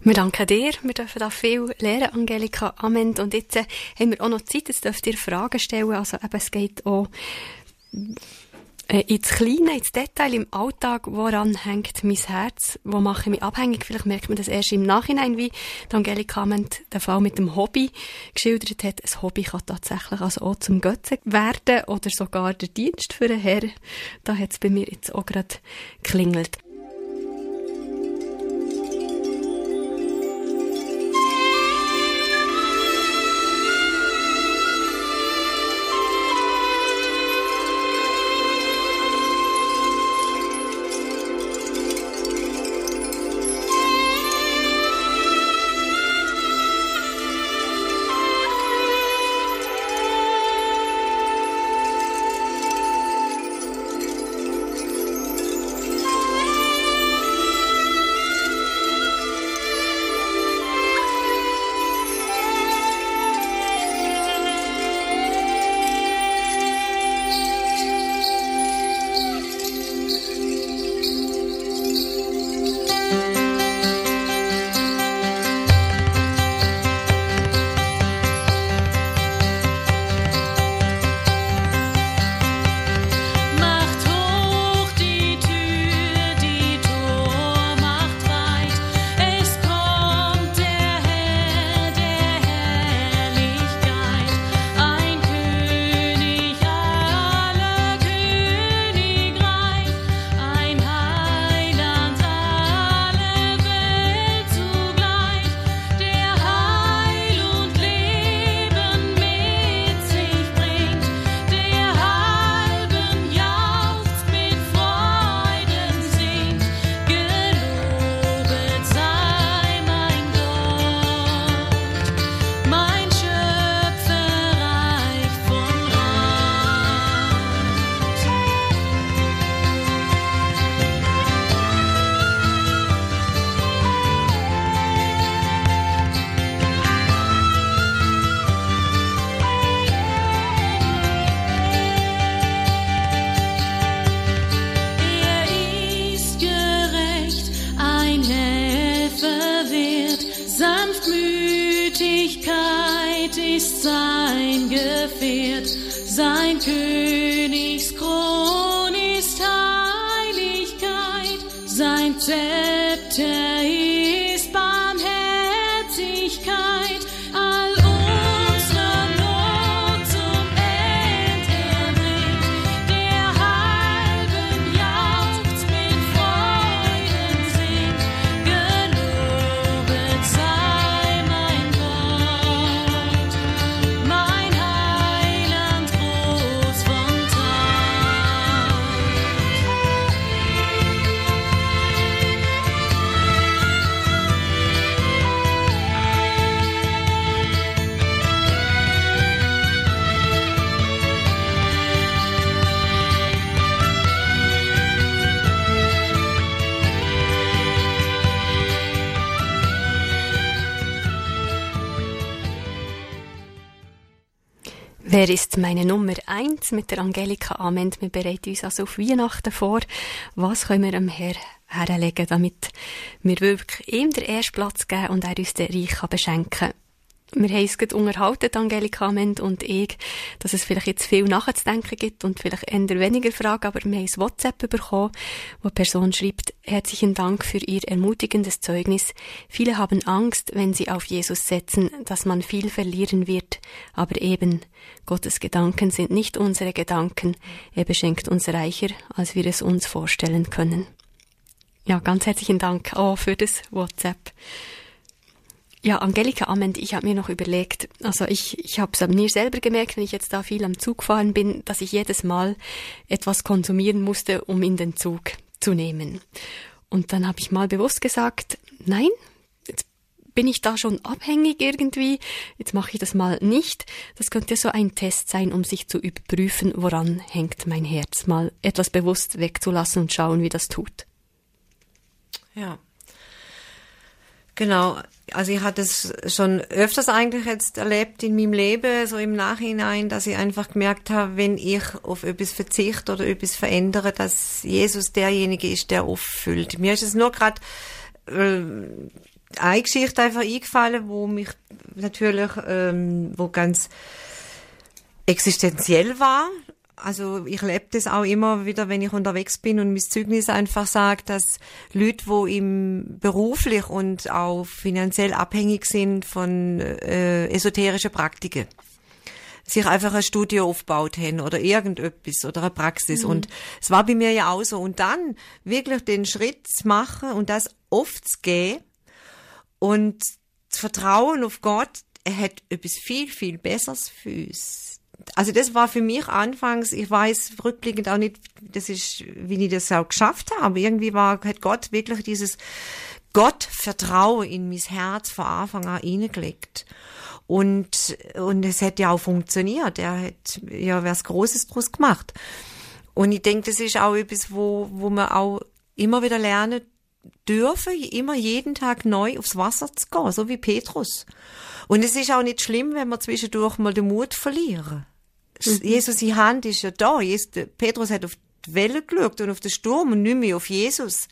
Wir danken dir. Wir dürfen da viel lernen, Angelika Ament. Und jetzt äh, haben wir auch noch Zeit, jetzt dürft ihr Fragen stellen. Also eben, es geht auch ins Kleine, ins Detail, im Alltag, woran hängt mein Herz, wo mache ich mich abhängig. Vielleicht merkt man das erst im Nachhinein, wie Angelika Ament den Fall mit dem Hobby geschildert hat. Ein Hobby kann tatsächlich also auch zum Götzen werden oder sogar der Dienst für den Herr. Da hat es bei mir jetzt auch gerade klingelt. Wer ist meine Nummer eins? Mit der Angelika Ament. Wir bereiten uns also auf Weihnachten vor. Was können wir dem Herr herlegen, damit wir wirklich ihm den ersten Platz geben und er uns den Reich beschenken kann? Wir haben gerade unterhalten, die Angelika Ament und ich, dass es vielleicht jetzt viel nachzudenken gibt und vielleicht eher weniger Fragen, aber wir haben ein WhatsApp bekommen, wo eine Person schreibt, herzlichen Dank für Ihr ermutigendes Zeugnis. Viele haben Angst, wenn sie auf Jesus setzen, dass man viel verlieren wird. Aber eben, Gottes Gedanken sind nicht unsere Gedanken. Er beschenkt uns reicher, als wir es uns vorstellen können. Ja, ganz herzlichen Dank auch für das WhatsApp. Ja, Angelika Amend, ich habe mir noch überlegt, also ich, ich habe es mir selber gemerkt, wenn ich jetzt da viel am Zug fahren bin, dass ich jedes Mal etwas konsumieren musste, um in den Zug zu nehmen. Und dann habe ich mal bewusst gesagt, nein, jetzt bin ich da schon abhängig irgendwie, jetzt mache ich das mal nicht. Das könnte so ein Test sein, um sich zu überprüfen, woran hängt mein Herz, mal etwas bewusst wegzulassen und schauen, wie das tut. Ja. Genau. Also ich hatte es schon öfters eigentlich jetzt erlebt in meinem Leben, so im Nachhinein, dass ich einfach gemerkt habe, wenn ich auf etwas verzichte oder etwas verändere, dass Jesus derjenige ist, der auffüllt. Mir ist es nur gerade äh, eine Geschichte einfach eingefallen, wo mich natürlich, ähm, wo ganz existenziell war. Also ich lebe das auch immer wieder, wenn ich unterwegs bin und mein Zeugnis einfach sagt, dass Leute, wo im beruflich und auch finanziell abhängig sind von äh, esoterischen Praktiken, sich einfach ein Studio aufgebaut haben oder irgendetwas oder eine Praxis. Und es war bei mir ja auch so. Und dann wirklich den Schritt zu machen und das oft zu gehen und zu vertrauen auf Gott, er hat etwas viel, viel Besseres für uns also das war für mich anfangs, ich weiß rückblickend auch nicht, das ist, wie ich das auch geschafft habe, irgendwie war, hat Gott wirklich dieses Gottvertrauen in mein Herz von Anfang an hineingelegt. Und, und es hat ja auch funktioniert. Er hat ja was Großes draus gemacht. Und ich denke, das ist auch etwas, wo, wo man auch immer wieder lernen dürfen, immer jeden Tag neu aufs Wasser zu gehen, so wie Petrus. Und es ist auch nicht schlimm, wenn wir zwischendurch mal den Mut verlieren. Mhm. Jesus, die Hand ist ja da. Jesus, Petrus hat auf die Welle geschaut und auf den Sturm und nicht mehr auf Jesus.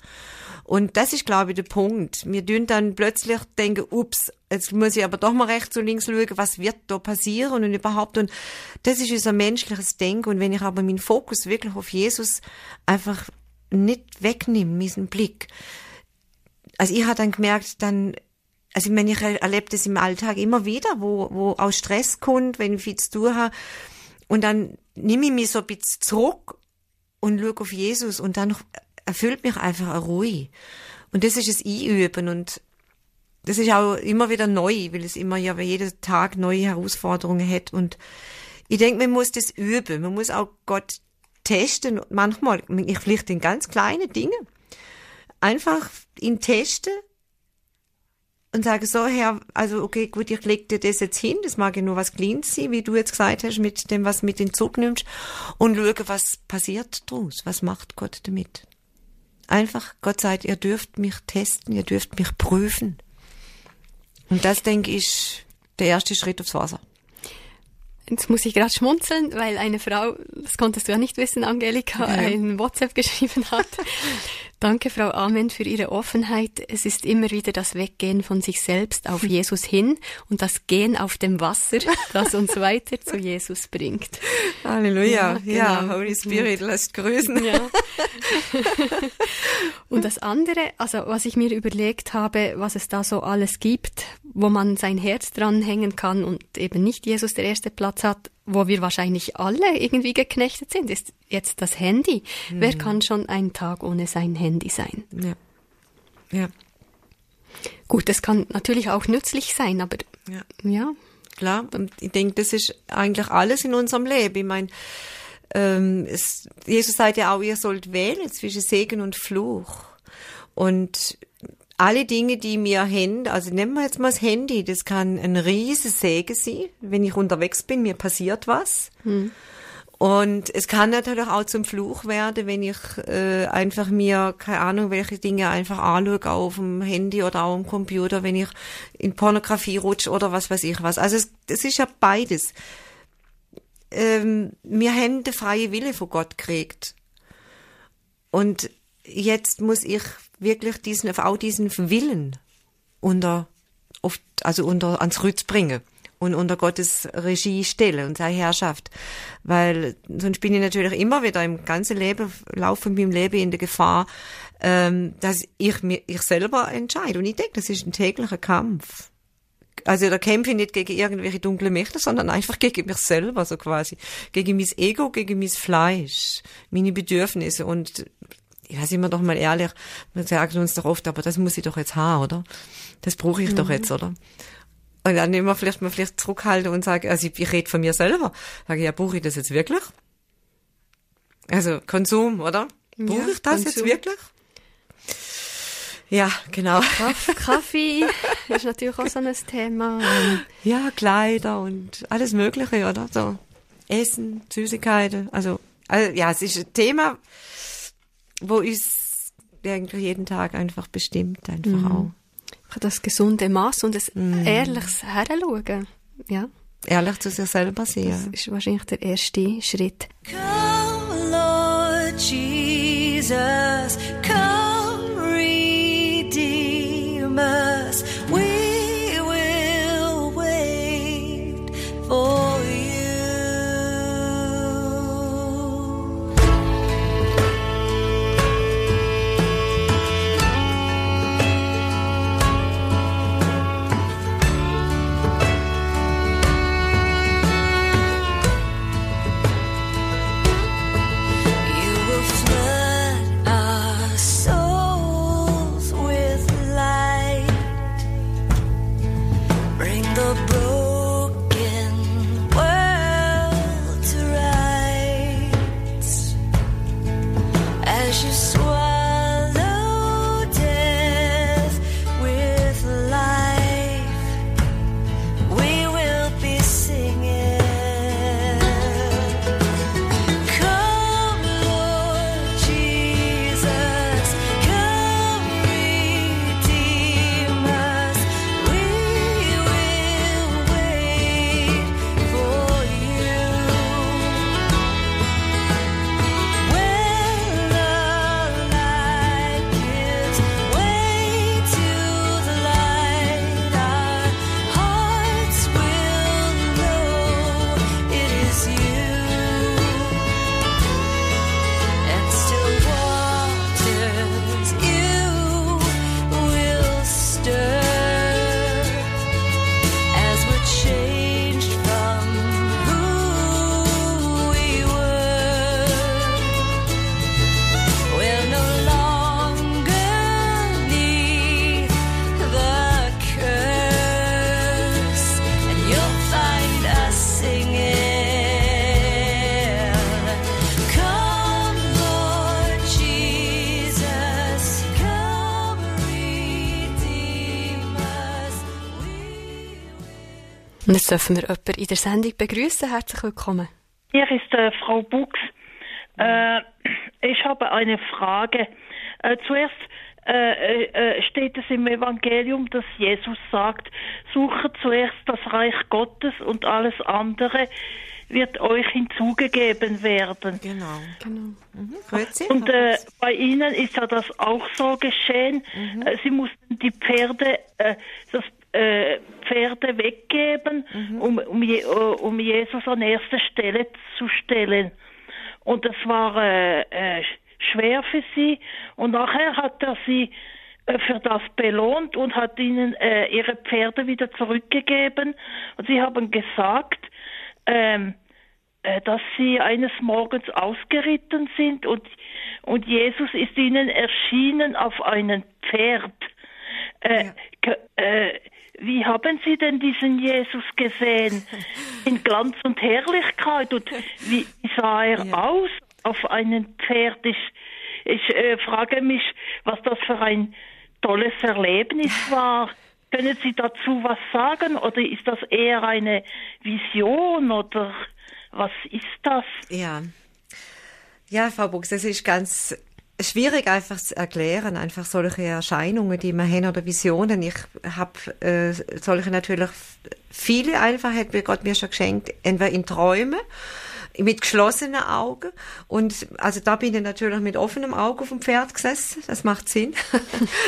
Und das ist, glaube ich, der Punkt. Wir tun dann plötzlich denken, ups, jetzt muss ich aber doch mal rechts und links schauen, was wird da passieren und überhaupt. Und das ist unser menschliches Denken. Und wenn ich aber meinen Fokus wirklich auf Jesus einfach nicht wegnehme, diesen Blick. Also ich habe dann gemerkt, dann also ich meine, ich erlebe das im Alltag immer wieder, wo, wo auch Stress kommt, wenn ich viel zu tun habe. Und dann nehme ich mich so ein bisschen zurück und schaue auf Jesus und dann erfüllt mich einfach eine Ruhe. Und das ist das Einüben und das ist auch immer wieder neu, weil es immer ja jeden Tag neue Herausforderungen hat. Und ich denke, man muss das üben. Man muss auch Gott testen. Manchmal, ich vielleicht in ganz kleinen Dingen, einfach ihn testen und sage so, Herr, also okay, gut, ich leg dir das jetzt hin, das mag ja nur was Kleines sein, wie du jetzt gesagt hast, mit dem, was mit in den Zug nimmst, und schaue, was passiert draus, was macht Gott damit. Einfach, Gott sagt, ihr dürft mich testen, ihr dürft mich prüfen. Und das, denke ich, ist der erste Schritt aufs Wasser. Jetzt muss ich gerade schmunzeln, weil eine Frau, das konntest du ja nicht wissen, Angelika, ein WhatsApp geschrieben hat. *laughs* Danke, Frau Amen, für Ihre Offenheit. Es ist immer wieder das Weggehen von sich selbst auf Jesus hin und das Gehen auf dem Wasser, *laughs* das uns weiter zu Jesus bringt. Halleluja. Ja, Ja, genau. Holy Spirit, lasst grüßen. Ja. *laughs* Und das andere, also was ich mir überlegt habe, was es da so alles gibt, wo man sein Herz dranhängen kann und eben nicht Jesus der erste Platz hat, wo wir wahrscheinlich alle irgendwie geknechtet sind, ist jetzt das Handy. Wer kann schon einen Tag ohne sein Handy sein? Ja. Ja, Gut, das kann natürlich auch nützlich sein, aber ja. ja, Klar, ich denke, das ist eigentlich alles in unserem Leben. Ich meine, ähm, es, Jesus sagt ja auch, ihr sollt wählen zwischen Segen und Fluch. Und alle Dinge, die wir haben, also nehmen wir jetzt mal das Handy, das kann ein riesiges Segen sein, wenn ich unterwegs bin, mir passiert was. Und es kann natürlich auch zum Fluch werden, wenn ich äh, einfach mir, keine Ahnung, welche Dinge einfach anschaue auf dem Handy oder auch am Computer, wenn ich in Pornografie rutsche oder was weiß ich was. Also es, es ist ja beides. Ähm, wir haben den freien Wille von Gott gekriegt. Und jetzt muss ich wirklich diesen, auch diesen Willen unter, oft, also unter, ans Kreuz bringen und unter Gottes Regie stellen und seine Herrschaft. Weil sonst bin ich natürlich immer wieder im ganzen Leben, Lauf von meinem Leben in der Gefahr, ähm, dass ich mir, ich selber entscheide. Und ich denke, das ist ein täglicher Kampf. Also da kämpfe ich nicht gegen irgendwelche dunkle Mächte, sondern einfach gegen mich selber, so quasi. Gegen mein Ego, gegen mein Fleisch, meine Bedürfnisse. Und ja, sind wir doch mal ehrlich, wir sagen uns doch oft, aber das muss ich doch jetzt haben, oder? Das brauche ich doch jetzt, oder? Und dann immer vielleicht mal vielleicht zurückhalten und sagen, also ich, ich rede von mir selber. Sage ich, ja, brauche ich das jetzt wirklich? Also Konsum, oder? Brauche Ja, ich das jetzt Konsum. wirklich? Ja, genau. Kaff- Kaffee *laughs* ist natürlich auch so ein Thema. Ja, Kleider und alles Mögliche, oder? So. Essen, Süßigkeiten. Also, also, ja, es ist ein Thema, wo uns eigentlich jeden Tag einfach bestimmt, einfach auch. Das gesunde Maß und ein ehrliches Heranschauen. Ja, Ehrlich zu sich selber das sehen. ist wahrscheinlich der erste Schritt. Come, Lord Jesus, dürfen wir jemanden in der Sendung begrüßen. Herzlich willkommen. Hier ist äh, Frau Buchs. Äh, ich habe eine Frage. Äh, zuerst äh, äh, steht es im Evangelium, dass Jesus sagt, suche zuerst das Reich Gottes und alles andere wird euch hinzugegeben werden. Genau. Genau. Mhm. Grüezi. Und äh, bei Ihnen ist ja das auch so geschehen. Äh, Sie mussten die Pferde, äh, das äh, Pferde weggeben, um, um, Je äh, um Jesus an erste Stelle zu stellen. Und das war äh, äh, schwer für sie. Und nachher hat er sie äh, für das belohnt und hat ihnen äh, ihre Pferde wieder zurückgegeben. Und sie haben gesagt, ähm, äh, dass sie eines Morgens ausgeritten sind und, und Jesus ist ihnen erschienen auf einem Pferd. Äh, äh, wie haben Sie denn diesen Jesus gesehen? *laughs* In Glanz und Herrlichkeit. Und wie sah er Ja. aus auf einem Pferd? Ich, ich äh, frage mich, was das für ein tolles Erlebnis *laughs* war. Können Sie dazu was sagen? Oder ist das eher eine Vision? Oder was ist das? Ja. Ja, Frau Buchs, das ist ganz schwierig einfach zu erklären, einfach solche Erscheinungen, die wir haben oder Visionen. Ich habe äh, solche natürlich viele einfach, hat mir Gott mir schon geschenkt, entweder in Träumen, mit geschlossenen Augen und also da bin ich natürlich mit offenem Auge auf dem Pferd gesessen, das macht Sinn.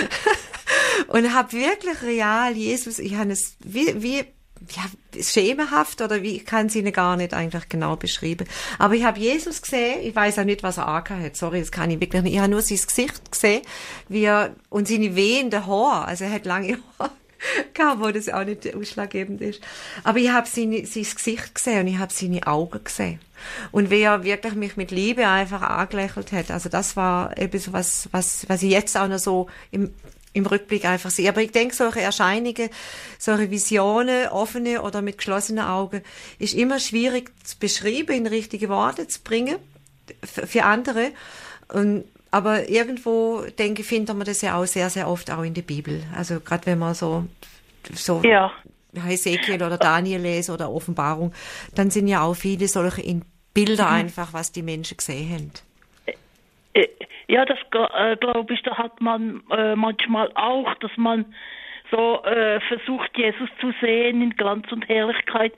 *laughs* und habe wirklich real Jesus, ich habe es wie, wie ja, schemenhaft oder wie ich kann es Ihnen gar nicht eigentlich genau beschreiben. Aber ich habe Jesus gesehen, ich weiß auch nicht, was er angehabt hat, sorry, das kann ich wirklich nicht. Ich habe nur sein Gesicht gesehen, wie er, und seine wehende Haare, also er hat lange *laughs* Haare gehabt, wo das auch nicht ausschlaggebend ist. Aber ich habe seine, sein Gesicht gesehen und ich habe seine Augen gesehen. Und wie er wirklich mich mit Liebe einfach angelächelt hat, also das war etwas, was, was, was ich jetzt auch noch so im, im Rückblick einfach sehe. Aber ich denke, solche Erscheinungen, solche Visionen, offene oder mit geschlossenen Augen, ist immer schwierig zu beschreiben, in richtige Worte zu bringen für andere. Und, aber irgendwo, denke ich, findet man das ja auch sehr, sehr oft auch in der Bibel. Also gerade wenn man so, so Ja. Hesekiel oder Daniel lese oder Offenbarung, dann sind ja auch viele solche in Bilder einfach, was die Menschen gesehen haben. Äh, Ja, das äh, glaube ich, da hat man äh, manchmal auch, dass man so äh, versucht, Jesus zu sehen in Glanz und Herrlichkeit.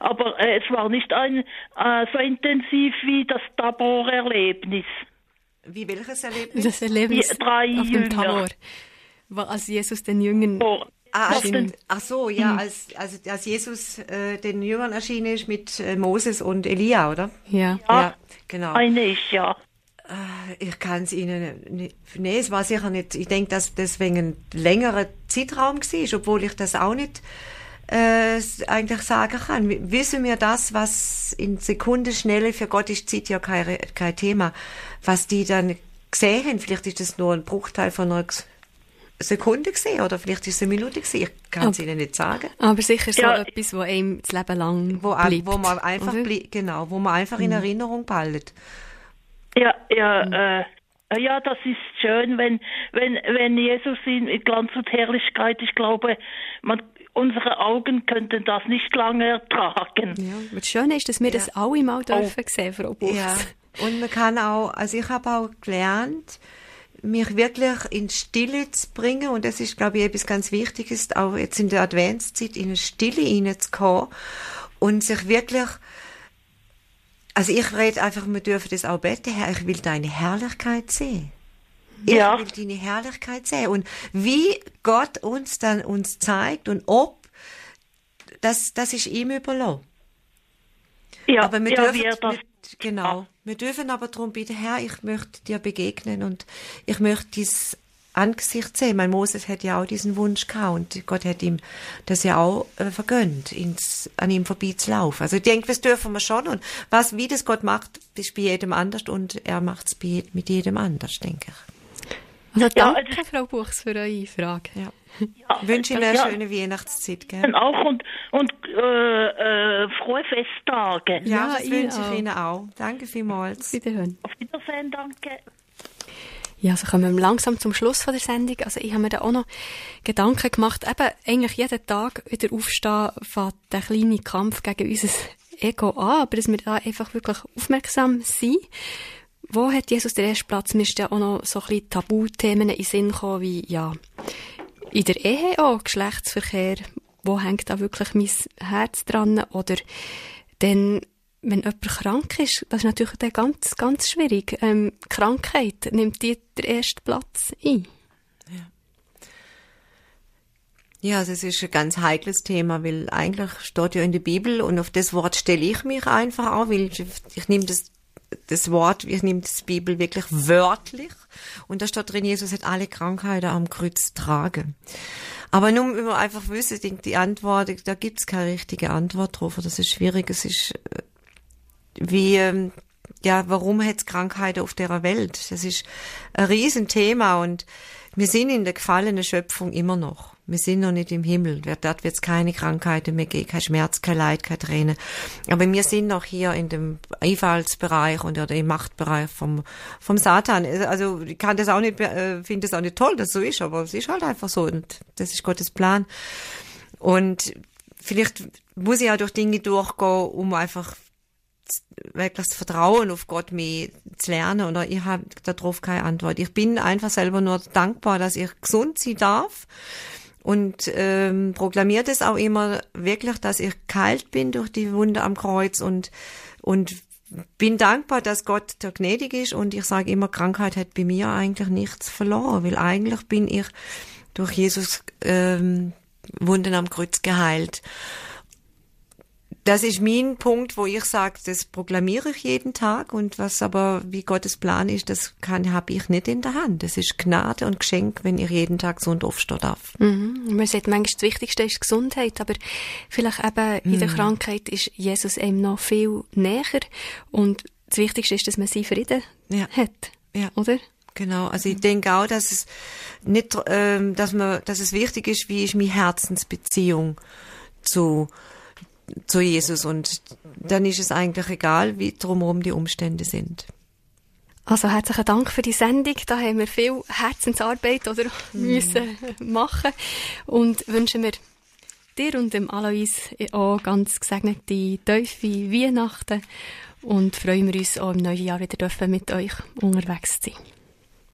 Aber äh, es war nicht ein, äh, so intensiv wie das Tabor-Erlebnis. Wie welches Erlebnis? Das Erlebnis Die drei auf dem Jünger. Tabor. Wo- Als Jesus den Jüngern Oh, Ah, als, ach so, ja, als, als, als Jesus äh, den Jüngern erschienen ist mit äh, Moses und Elia, oder? Ja. Ja. genau. eine ist ja. Ich kann es Ihnen nicht. Nee, es war sicher nicht. Ich denke, dass deswegen ein längerer Zeitraum war, obwohl ich das auch nicht äh, eigentlich sagen kann. Wissen wir das, was in Sekundenschnelle, für Gott ist Zeit ja kein, kein Thema, was die dann gesehen haben. Vielleicht ist das nur ein Bruchteil von einer Sekunde gesehen oder vielleicht ist es eine Minute gesehen. Ich kann es Ihnen nicht sagen. Aber sicher so Ja. etwas, wo einem das Leben lang Wo, bleibt. wo man einfach, blie- genau, wo man einfach in Erinnerung behalten. Ja, ja, äh, ja, das ist schön, wenn, wenn, wenn Jesus in Glanz und Herrlichkeit, ich glaube, man, unsere Augen könnten das nicht lange ertragen. Ja. Das Schöne ist, dass wir das alle mal dürfen sehen, Frau Buchs. Ja, und man kann auch, also ich habe auch gelernt, mich wirklich in Stille zu bringen und das ist, glaube ich, etwas ganz Wichtiges, auch jetzt in der Adventszeit in eine Stille hineinzukommen und sich wirklich, also ich rede einfach, wir dürfen das auch beten, Herr, ich will deine Herrlichkeit sehen. Ich Ja. will deine Herrlichkeit sehen und wie Gott uns dann uns zeigt und ob, das, das ist ihm überlassen. Ja, Aber wir ja, dürfen, er das, wir, genau, wir dürfen aber darum bitten, Herr, ich möchte dir begegnen und ich möchte dein Angesicht sehen. Mein Moses hat ja auch diesen Wunsch gehabt und Gott hat ihm das ja auch äh, vergönnt, ins, an ihm vorbeizulaufen. Also ich denke, das dürfen wir schon und was, wie das Gott macht, ist bei jedem anders und er macht es mit jedem anders, denke ich. Also Ja, danke, es- Frau Buchs, für eure Frage. Ja. ja, Ich wünsche Ihnen eine ja, schöne Weihnachtszeit, gell? auch und, und äh, äh, frohe Festtage. Ja, Ja, das wünsche ich auch. Ihnen auch. Danke vielmals. Wiederhören. Auf Wiedersehen, danke. Ja, also kommen wir langsam zum Schluss von der Sendung. Also ich habe mir da auch noch Gedanken gemacht, eben eigentlich jeden Tag wieder aufstehen von der kleine Kampf gegen unser Ego an, aber dass wir da einfach wirklich aufmerksam sind, wo hat Jesus den ersten Platz? Mir ist ja auch noch so ein bisschen Tabuthemen in den Sinn gekommen, wie, ja, in der Ehe auch, Geschlechtsverkehr. Wo hängt da wirklich mein Herz dran? Oder dann, wenn jemand krank ist, das ist natürlich dann ganz, ganz schwierig. Ähm, Krankheit, nimmt die den ersten Platz ein? Ja, also es ist ein ganz heikles Thema, weil eigentlich steht ja in der Bibel und auf das Wort stelle ich mich einfach auch, weil ich, ich nehme das, das Wort, ich nehme das Bibel wirklich wörtlich und da steht drin, Jesus hat alle Krankheiten am Kreuz tragen. Aber nun, wenn man einfach wüsste, die, Antwort, da gibt's keine richtige Antwort drauf, das ist schwierig, es ist äh, wie, ähm, ja, warum hat's Krankheiten auf der Welt? Das ist ein Riesenthema und wir sind in der gefallenen Schöpfung immer noch. Wir sind noch nicht im Himmel. Dort wird es keine Krankheiten mehr geben, kein Schmerz, kein Leid, keine Tränen. Aber wir sind noch hier in dem Einfallsbereich und oder im Machtbereich vom, vom Satan. Also ich kann das auch nicht, äh, finde das auch nicht toll, dass es so ist, aber es ist halt einfach so und das ist Gottes Plan. Und vielleicht muss ich auch durch Dinge durchgehen, um einfach wirklich das Vertrauen auf Gott mehr zu lernen. Oder ich habe darauf keine Antwort. Ich bin einfach selber nur dankbar, dass ich gesund sein darf. Und ähm, proklamiert es auch immer wirklich, dass ich kalt bin durch die Wunde am Kreuz. Und und bin dankbar, dass Gott da gnädig ist. Und ich sage immer, Krankheit hat bei mir eigentlich nichts verloren, weil eigentlich bin ich durch Jesus ähm, Wunden am Kreuz geheilt das ist mein Punkt, wo ich sage, das proklamiere ich jeden Tag und was aber wie Gottes Plan ist, das kann habe ich nicht in der Hand. Das ist Gnade und Geschenk, wenn ich jeden Tag gesund aufstehen darf. Mhm. Man sagt manchmal, das Wichtigste ist Gesundheit, aber vielleicht eben in Mhm. der Krankheit ist Jesus einem noch viel näher und das Wichtigste ist, dass man seinen Frieden Ja. hat, Ja. oder? Genau, also ich denke auch, dass es nicht, ähm, dass man, dass es wichtig ist, wie ist meine Herzensbeziehung zu zu Jesus und dann ist es eigentlich egal, wie drumherum die Umstände sind. Also herzlichen Dank für die Sendung. Da haben wir viel Herzensarbeit oder müssen machen und wünschen wir dir und dem Alois auch ganz gesegnete, tiefe Weihnachten und freuen wir uns auch im neuen Jahr wieder dürfen mit euch unterwegs zu sein.